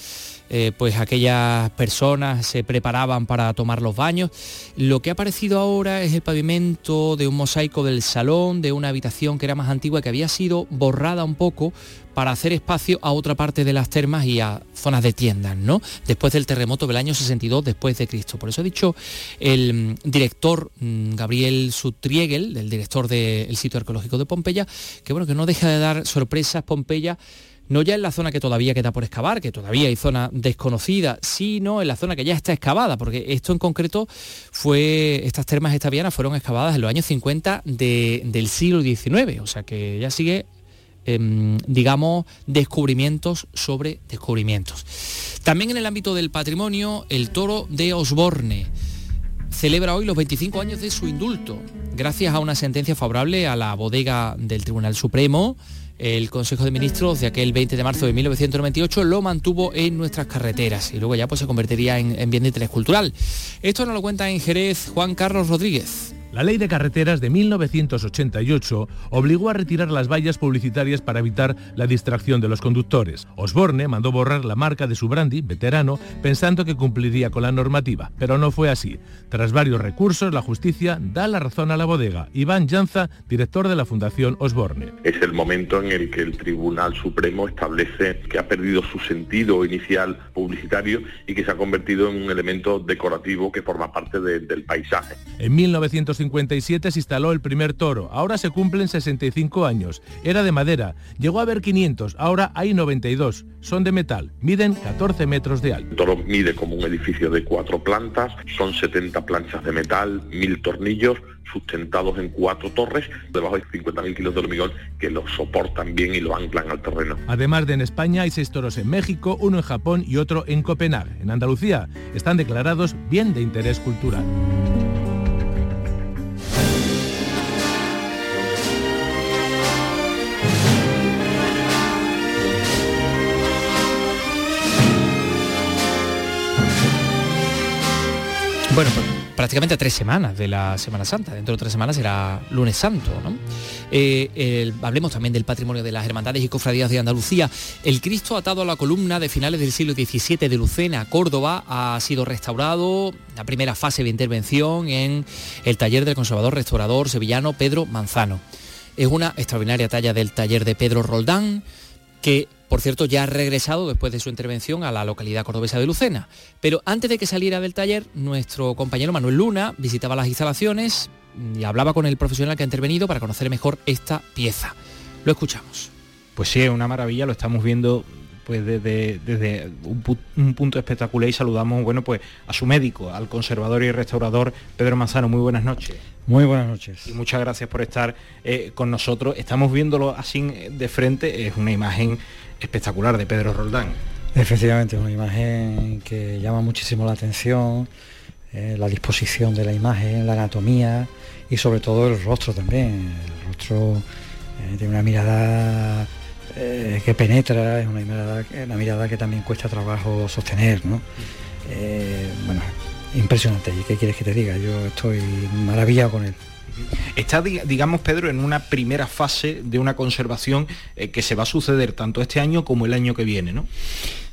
eh, pues aquellas personas se preparaban para tomar los baños. Lo que ha aparecido ahora es el pavimento de un mosaico del salón, de una habitación que era más antigua, que había sido borrada un poco para hacer espacio a otra parte de las termas y a zonas de tiendas, ¿no? Después del terremoto del año 62 después de Cristo. Por eso ha dicho el mm, director mm, Gabriel Sutriegel, el director del sitio arqueológico de Pompeya, que bueno, que no deja de dar sorpresas Pompeya no ya en la zona que todavía queda por excavar, que todavía hay zona desconocida, sino en la zona que ya está excavada, porque esto en concreto fue, estas termas estavianas fueron excavadas en los años 50 del siglo XIX, o sea que ya sigue em, digamos, descubrimientos sobre descubrimientos. También en el ámbito del patrimonio, el toro de Osborne celebra hoy los 25 años de su indulto, gracias a una sentencia favorable a la bodega del Tribunal Supremo el Consejo de Ministros de aquel 20 de marzo de 1998 lo mantuvo en nuestras carreteras y luego ya pues se convertiría en, en bien de interés cultural. Esto nos lo cuenta en Jerez Juan Carlos Rodríguez. La ley de carreteras de 1988 obligó a retirar las vallas publicitarias para evitar la distracción de los conductores. Osborne mandó borrar la marca de su brandy, veterano, pensando que cumpliría con la normativa, pero no fue así. Tras varios recursos, la justicia da la razón a la bodega. Iván Llanza, director de la Fundación Osborne. Es el momento en el que el Tribunal Supremo establece que ha perdido su sentido inicial publicitario y que se ha convertido en un elemento decorativo que forma parte de, del paisaje. En 1950 57 se instaló el primer toro, ahora se cumplen 65 años. Era de madera, llegó a haber 500, ahora hay 92. Son de metal, miden 14 metros de alto. El toro mide como un edificio de cuatro plantas, son 70 planchas de metal, mil tornillos, sustentados en cuatro torres, debajo hay 50.000 kilos de hormigón que lo soportan bien y lo anclan al terreno. Además de en España hay seis toros en México, uno en Japón y otro en Copenhague. En Andalucía están declarados bien de interés cultural. Bueno, pues prácticamente a tres semanas de la Semana Santa. Dentro de tres semanas será lunes santo. ¿no? Eh, hablemos también del patrimonio de las hermandades y cofradías de Andalucía. El Cristo atado a la columna de finales del siglo XVII de Lucena, Córdoba, ha sido restaurado, la primera fase de intervención en el taller del conservador restaurador sevillano Pedro Manzano. Es una extraordinaria talla del taller de Pedro Roldán, que por cierto ya ha regresado después de su intervención a la localidad cordobesa de Lucena. Pero antes de que saliera del taller, nuestro compañero Manuel Luna visitaba las instalaciones y hablaba con el profesional que ha intervenido para conocer mejor esta pieza. Lo escuchamos. Pues sí, es una maravilla, lo estamos viendo pues desde, desde un, punto espectacular y saludamos bueno pues a su médico, al conservador y restaurador Pedro Manzano. Muy buenas noches. Muy buenas noches. Y muchas gracias por estar eh, con nosotros. Estamos viéndolo así de frente, es una imagen espectacular de Pedro Roldán. Efectivamente, una imagen que llama muchísimo la atención, eh, la disposición de la imagen, la anatomía y sobre todo el rostro también. El rostro eh, tiene una mirada eh, que penetra, es una mirada, una mirada que también cuesta trabajo sostener, ¿no? bueno, impresionante. ¿Y qué quieres que te diga? Yo estoy maravillado con él. Está, digamos, Pedro, en una primera fase de una conservación eh, que se va a suceder tanto este año como el año que viene, ¿no?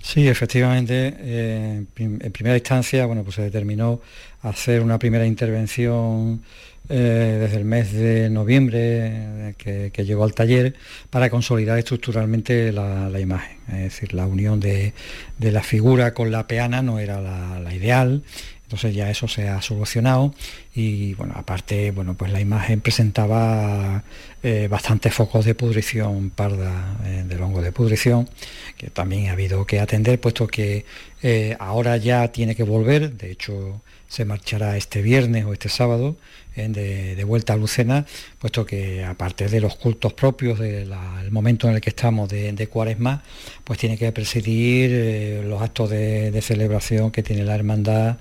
Sí, efectivamente, eh, en primera instancia, bueno, pues se determinó hacer una primera intervención eh, desde el mes de noviembre que, llegó al taller para consolidar estructuralmente la, imagen. Es decir, la unión de, la figura con la peana no era la ideal entonces ya eso se ha solucionado y bueno, aparte, bueno, pues la imagen presentaba eh, bastantes focos de pudrición parda, eh, del hongo de pudrición, que también ha habido que atender, puesto que eh, ahora ya tiene que volver, de hecho se marchará este viernes o este sábado de, vuelta a Lucena, puesto que aparte de los cultos propios del momento en el que estamos de, Cuaresma, pues tiene que presidir los actos de, de celebración que tiene la hermandad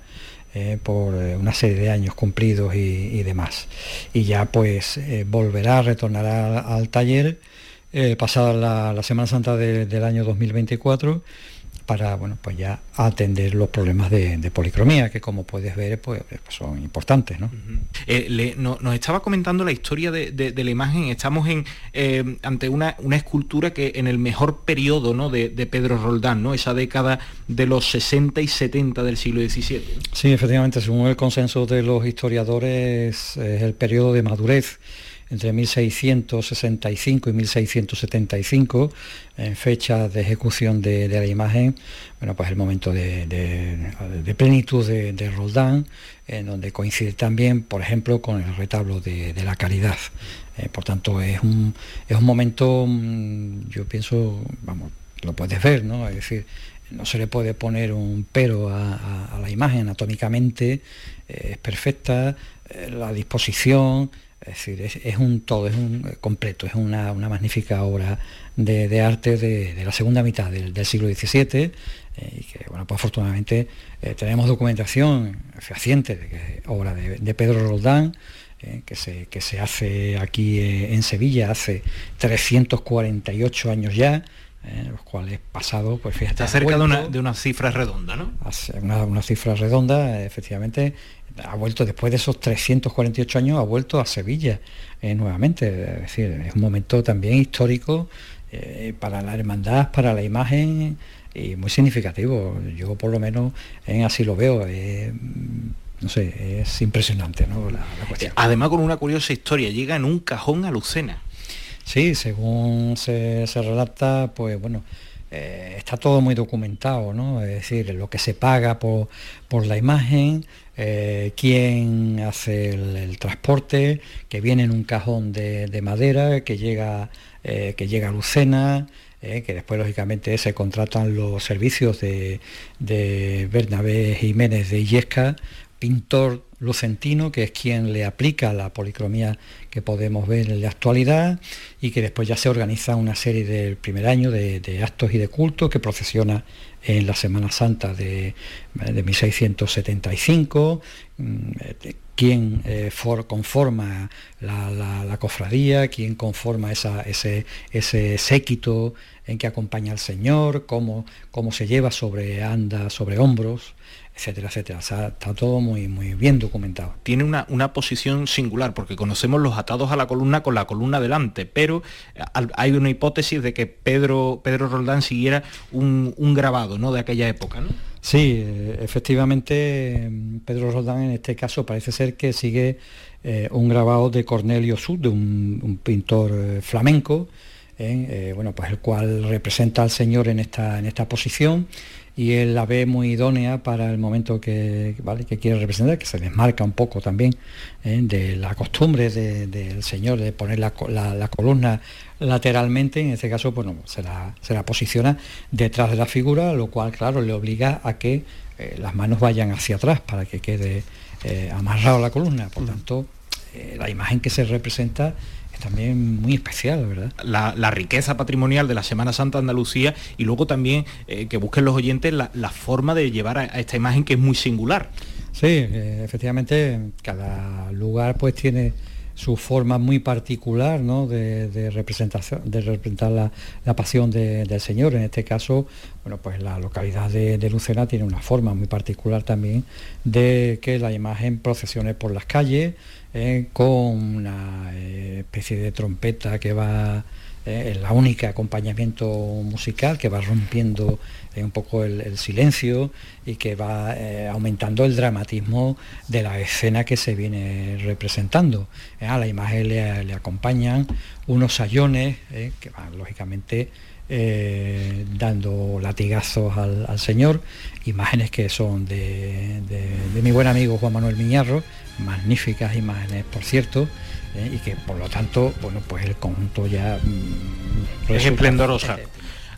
eh, por eh, una serie de años cumplidos y, demás. Y ya pues eh, volverá, retornará al, taller pasada la, Semana Santa del año 2024 para bueno, pues ya atender los problemas de, policromía, que como puedes ver pues, pues son importantes. ¿no? Eh, nos estaba comentando la historia de, la imagen, estamos en, eh, ante una, escultura que en el mejor periodo ¿no? de, Pedro Roldán, ¿no? esa década de los 60 y 70 del siglo XVII. Sí, efectivamente, según el consenso de los historiadores, es el periodo de madurez entre 1665 y 1675, en fecha de ejecución de, la imagen, bueno, pues el momento de, plenitud de, Roldán, en donde coincide también, por ejemplo, con el retablo de, la caridad. Eh, por tanto, es un, es un momento, mm, yo pienso, vamos, lo puedes ver, ¿no? Es decir, no se le puede poner un pero a, la imagen anatómicamente, eh, es perfecta, eh, la disposición, es decir, es, un todo, es un completo, es una, magnífica obra de, arte de, la segunda mitad del, siglo XVII eh, y que, bueno, pues afortunadamente eh, tenemos documentación fehaciente de que obra de, Pedro Roldán, eh, que, se, que se hace aquí en Sevilla hace 348 años ya, los cuales pasado, pues fíjate... Está cerca de una, de una cifra redonda, ¿no? Una, una cifra redonda, efectivamente, ha vuelto después de esos 348 años, ha vuelto a Sevilla eh, nuevamente. Es decir, es un momento también histórico eh, para la hermandad, para la imagen y muy significativo. Yo por lo menos en así lo veo. no sé, es impresionante ¿no? la, cuestión. Además con una curiosa historia, llega en un cajón a Lucena. Sí, según se, se relata, pues bueno, eh, está todo muy documentado, ¿no? Es decir, lo que se paga por, la imagen, eh, quién hace el, transporte, que viene en un cajón de, madera, que llega, eh, que llega a Lucena, que después lógicamente se contratan los servicios de, de Bernabé Jiménez de Illesca, pintor lucentino, que es quien le aplica la policromía que podemos ver en la actualidad y que después ya se organiza una serie del primer año de, actos y de cultos que procesiona en la Semana Santa de, 1675, mm, quién eh, conforma la, cofradía, quién conforma ese, ese séquito en que acompaña al Señor, cómo, cómo se lleva sobre anda, sobre hombros, etcétera, etcétera. O sea, está todo muy, muy bien documentado. Tiene una, una posición singular, porque conocemos los atados a la columna con la columna delante, pero hay una hipótesis de que Pedro, Pedro Roldán siguiera un, grabado ¿no? de aquella época. ¿no? Sí, eh, efectivamente, Pedro Roldán en este caso parece ser que sigue eh, un grabado de Cornelio Sud, de un, pintor eh, flamenco, bueno, pues el cual representa al Señor en esta, en esta posición y él la ve muy idónea para el momento que, ¿vale? que quiere representar, que se desmarca un poco también ¿eh? de la costumbre del Señor de poner la, columna lateralmente, en este caso bueno, se, la, se la posiciona detrás de la figura, lo cual claro le obliga a que eh, las manos vayan hacia atrás para que quede eh, amarrado la columna. Por mm. tanto, la imagen que se representa también muy especial, ¿verdad? La, riqueza patrimonial de la Semana Santa Andalucía y luego también eh, que busquen los oyentes la, forma de llevar a, esta imagen que es muy singular. Sí, eh, efectivamente, cada lugar pues tiene su forma muy particular ¿no? de, representación, de representar la, pasión del Señor. En este caso, bueno, pues la localidad de, de, Lucena tiene una forma muy particular también de que la imagen procesione por las calles, eh, con una eh, especie de trompeta que va, eh, la única acompañamiento musical que va rompiendo un poco el, silencio y que va aumentando el dramatismo de la escena que se viene representando. a la imagen le, acompañan unos sayones que van lógicamente dando latigazos al, Señor, imágenes que son de, mi buen amigo Juan Manuel Miñarro, magníficas imágenes, por cierto, eh, y que por lo tanto, bueno, pues el conjunto ya mm, es esplendorosa.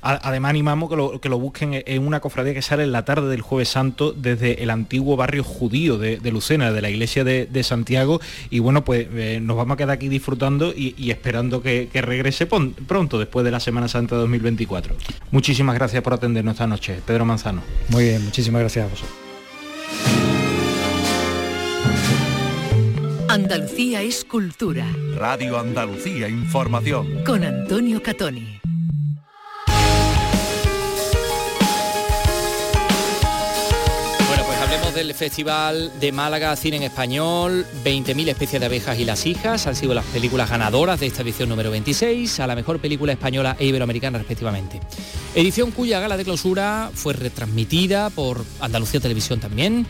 Además animamos que lo, que lo, busquen en una cofradía que sale en la tarde del jueves santo desde el antiguo barrio judío de, Lucena, de la iglesia de, Santiago. Y bueno, pues eh, nos vamos a quedar aquí disfrutando y, esperando que, regrese pronto, después de la Semana Santa 2024. Muchísimas gracias por atendernos esta noche. Pedro Manzano. Muy bien, muchísimas gracias a vosotros. Andalucía es cultura. Radio Andalucía Información. Con Antonio Catoni. Bueno, pues hablemos del Festival de Málaga Cine en Español. 20.000 especies de abejas y las hijas han sido las películas ganadoras de esta edición número 26 a la mejor película española e iberoamericana respectivamente. Edición cuya gala de clausura fue retransmitida por Andalucía Televisión también.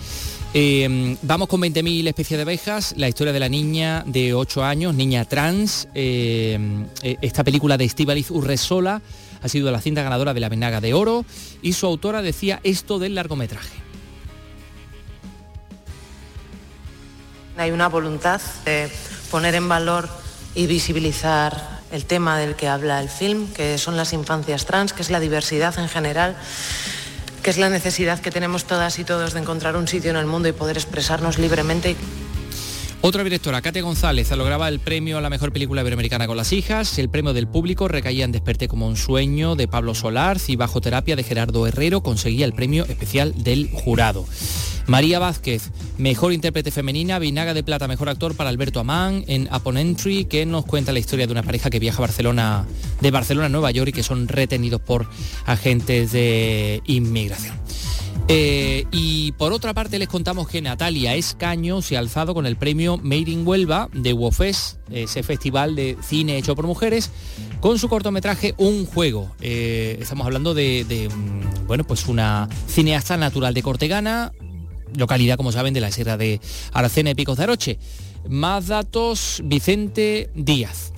Eh, vamos con 20.000 especies de abejas, la historia de la niña de 8 años, niña trans. Eh, eh, esta película de Estíbaliz Urresola ha sido la cinta ganadora de la Venaga de Oro y su autora decía esto del largometraje. Hay una voluntad de poner en valor y visibilizar el tema del que habla el film, que son las infancias trans, que es la diversidad en general que es la necesidad que tenemos todas y todos de encontrar un sitio en el mundo y poder expresarnos libremente. Otra directora, Kate González, lograba el premio a la mejor película iberoamericana con las hijas. El premio del público recaía en Desperté como un sueño de Pablo Solar y Bajo Terapia de Gerardo Herrero conseguía el premio especial del jurado. María Vázquez, mejor intérprete femenina, Vinaga de Plata, mejor actor para Alberto Amán en Upon Entry, que nos cuenta la historia de una pareja que viaja a Barcelona, de Barcelona a Nueva York y que son retenidos por agentes de inmigración. Eh, y por otra parte les contamos que Natalia Escaño se ha alzado con el premio Made in Huelva de WOFES, ese festival de cine hecho por mujeres, con su cortometraje Un Juego. Eh, estamos hablando de, mm, bueno, pues una cineasta natural de Cortegana, localidad, como saben, de la Sierra de Aracena y Picos de Aroche. Más datos, Vicente Díaz.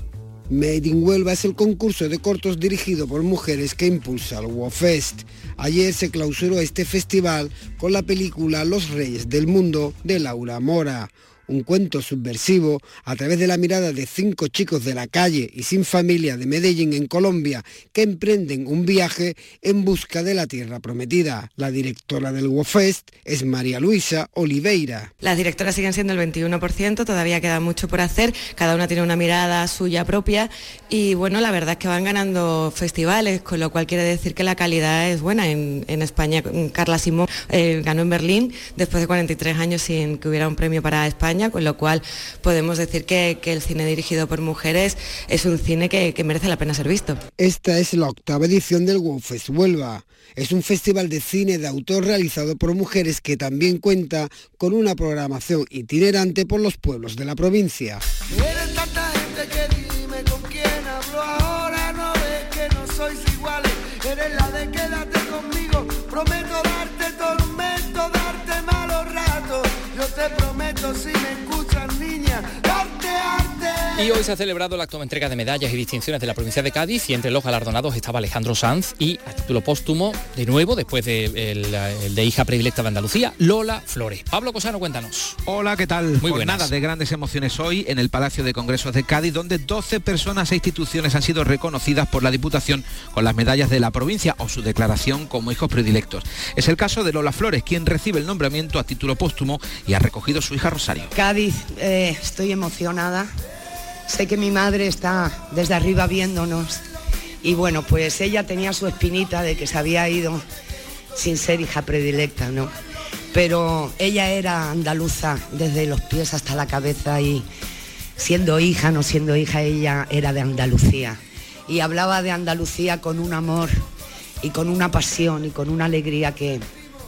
Made in Huelva es el concurso de cortos dirigido por mujeres que impulsa el WOFest. Ayer se clausuró este festival con la película Los Reyes del Mundo de Laura Mora un cuento subversivo a través de la mirada de cinco chicos de la calle y sin familia de Medellín en Colombia que emprenden un viaje en busca de la tierra prometida. La directora del WOFEST es María Luisa Oliveira. Las directoras siguen siendo el 21%, todavía queda mucho por hacer, cada una tiene una mirada suya propia y bueno, la verdad es que van ganando festivales, con lo cual quiere decir que la calidad es buena. En, España, Carla Simón eh, ganó en Berlín después de 43 años sin que hubiera un premio para España España, con lo cual podemos decir que, que el cine dirigido por mujeres es un cine que, que merece la pena ser visto. Esta es la octava edición del WOWFest Huelva. Es un festival de cine de autor realizado por mujeres que también cuenta con una programación itinerante por los pueblos de la provincia. Eres te prometo si me escuchas niña. Y hoy se ha celebrado la actual entrega de medallas y distinciones de la provincia de Cádiz y entre los galardonados estaba Alejandro Sanz y a título póstumo, de nuevo, después de el, el de hija predilecta de Andalucía, Lola Flores. Pablo Cosano, cuéntanos. Hola, ¿qué tal? Muy buenas. Jornada de grandes emociones hoy en el Palacio de Congresos de Cádiz, donde 12 personas e instituciones han sido reconocidas por la Diputación con las medallas de la provincia o su declaración como hijos predilectos. Es el caso de Lola Flores, quien recibe el nombramiento a título póstumo y ha recogido su hija Rosario. Cádiz, eh, estoy emocionada. Sé que mi madre está desde arriba viéndonos y bueno, pues ella tenía su espinita de que se había ido sin ser hija predilecta, ¿no? Pero ella era andaluza desde los pies hasta la cabeza y siendo hija, no siendo hija, ella era de Andalucía. Y hablaba de Andalucía con un amor y con una pasión y con una alegría que,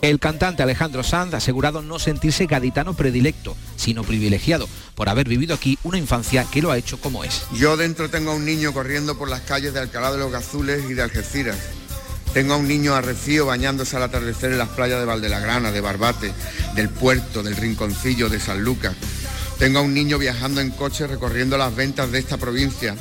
El cantante Alejandro Sanz ha asegurado no sentirse gaditano predilecto, sino privilegiado por haber vivido aquí una infancia que lo ha hecho como es. Yo dentro tengo a un niño corriendo por las calles de Alcalá de los Gazules y de Algeciras. Tengo a un niño arrefío bañándose al atardecer en las playas de Valdelagrana, de Barbate, del Puerto, del Rinconcillo, de San Lucas. Tengo a un niño viajando en coche recorriendo las ventas de esta provincia.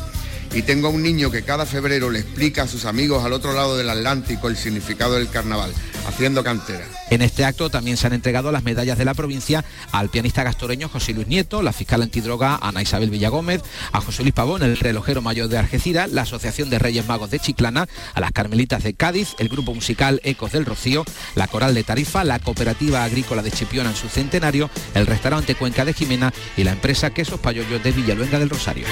Y tengo a un niño que cada febrero le explica a sus amigos al otro lado del Atlántico el significado del carnaval, haciendo cantera. En este acto también se han entregado las medallas de la provincia al pianista gastoreño José Luis Nieto, la fiscal antidroga Ana Isabel Villagómez, a José Luis Pavón, el relojero mayor de Algeciras, la Asociación de Reyes Magos de Chiclana, a las Carmelitas de Cádiz, el grupo musical Ecos del Rocío, la Coral de Tarifa, la Cooperativa Agrícola de Chipiona en su centenario, el restaurante Cuenca de Jimena y la empresa Quesos Payollos de Villaluenga del Rosario.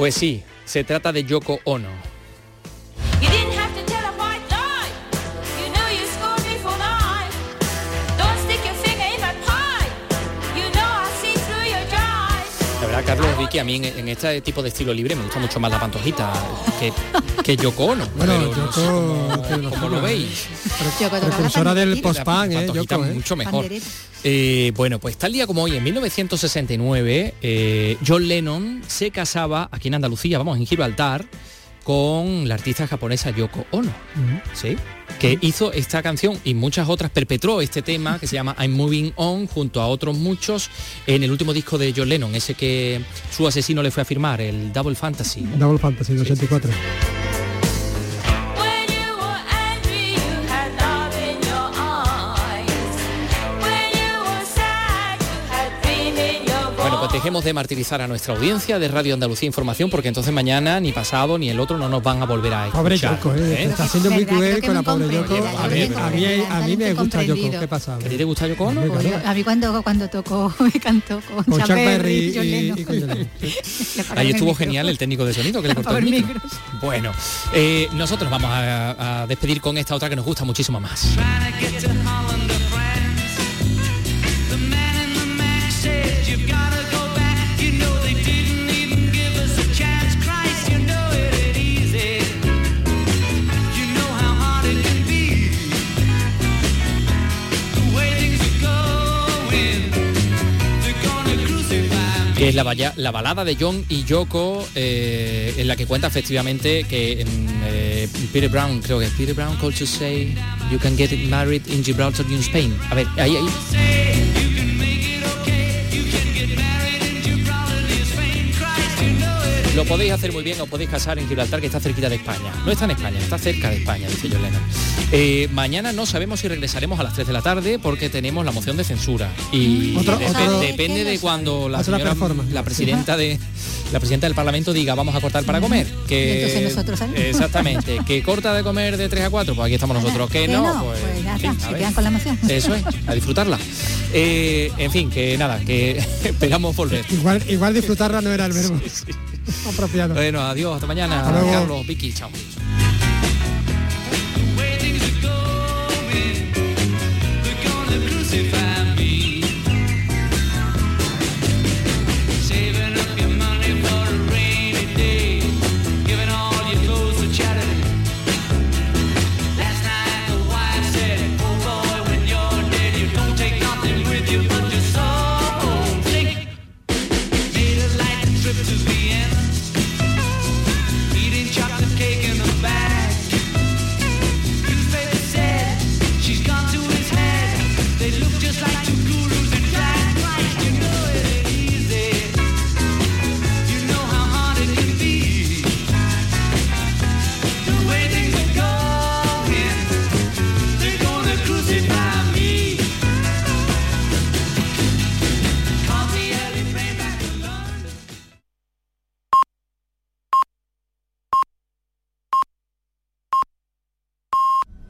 Pues sí, se trata de Yoko Ono. Vicky, a mí en, en este tipo de estilo libre me gusta mucho más la pantojita que, que Yoko Ono. Bueno, Pero no sé Yoko, que lo cómo lo veis. Precursora del post-punk, ¿eh? Yoko, ¿eh? mucho mejor. Eh, bueno, pues tal día como hoy, en 1969, eh, John Lennon se casaba aquí en Andalucía, vamos, en Gibraltar, con la artista japonesa Yoko Ono. ¿sí? que hizo esta canción y muchas otras, perpetró este tema que se llama I'm Moving On junto a otros muchos en el último disco de John Lennon, ese que su asesino le fue a firmar, el Double Fantasy. ¿no? Double Fantasy, 84. When dejemos de martirizar a nuestra audiencia de Radio Andalucía Información porque entonces mañana, ni pasado, ni el otro no nos van a volver a escuchar. Pobre Yoko, ¿eh? Está siendo muy cruel con la pobre Yoko. A mí, a mí, a mí me gusta Yoko. ¿Qué pasa? ¿A ti te gusta Yoko? Hombre, claro. A mí cuando, cuando tocó, me cantó con, Con Chuck Berry y y- con Ahí estuvo genial el técnico de sonido que le cortó el micro. Bueno, eh, nosotros vamos a, a despedir con esta otra que nos gusta muchísimo más. Es la, balada de John y Yoko, eh, en la que cuenta efectivamente que en, eh, Peter Brown, creo que Peter Brown called to say you can get married in Gibraltar in Spain. A ver, ahí, ahí. Lo podéis hacer muy bien, os podéis casar en Gibraltar, que está cerquita de España. No está en España, está cerca de España, dice John Lennon. Eh, mañana no sabemos si regresaremos a las 3 de la tarde porque tenemos la moción de censura. Y Otro- depe- otro- depende de cuando la Otra señora, la presidenta de, la presidenta del Parlamento diga vamos a cortar para comer. Que, nosotros. Exactamente. que corta de comer de 3 a 4, pues aquí estamos nosotros. Que, no, pues, pues en fin, se quedan con la emoción. Eso es, a disfrutarla. Eh, en fin, que nada, que esperamos volver. Igual, igual disfrutarla no era el verbo apropiado. Bueno, adiós, hasta mañana. Hasta luego. Carlos, Vicky, chao.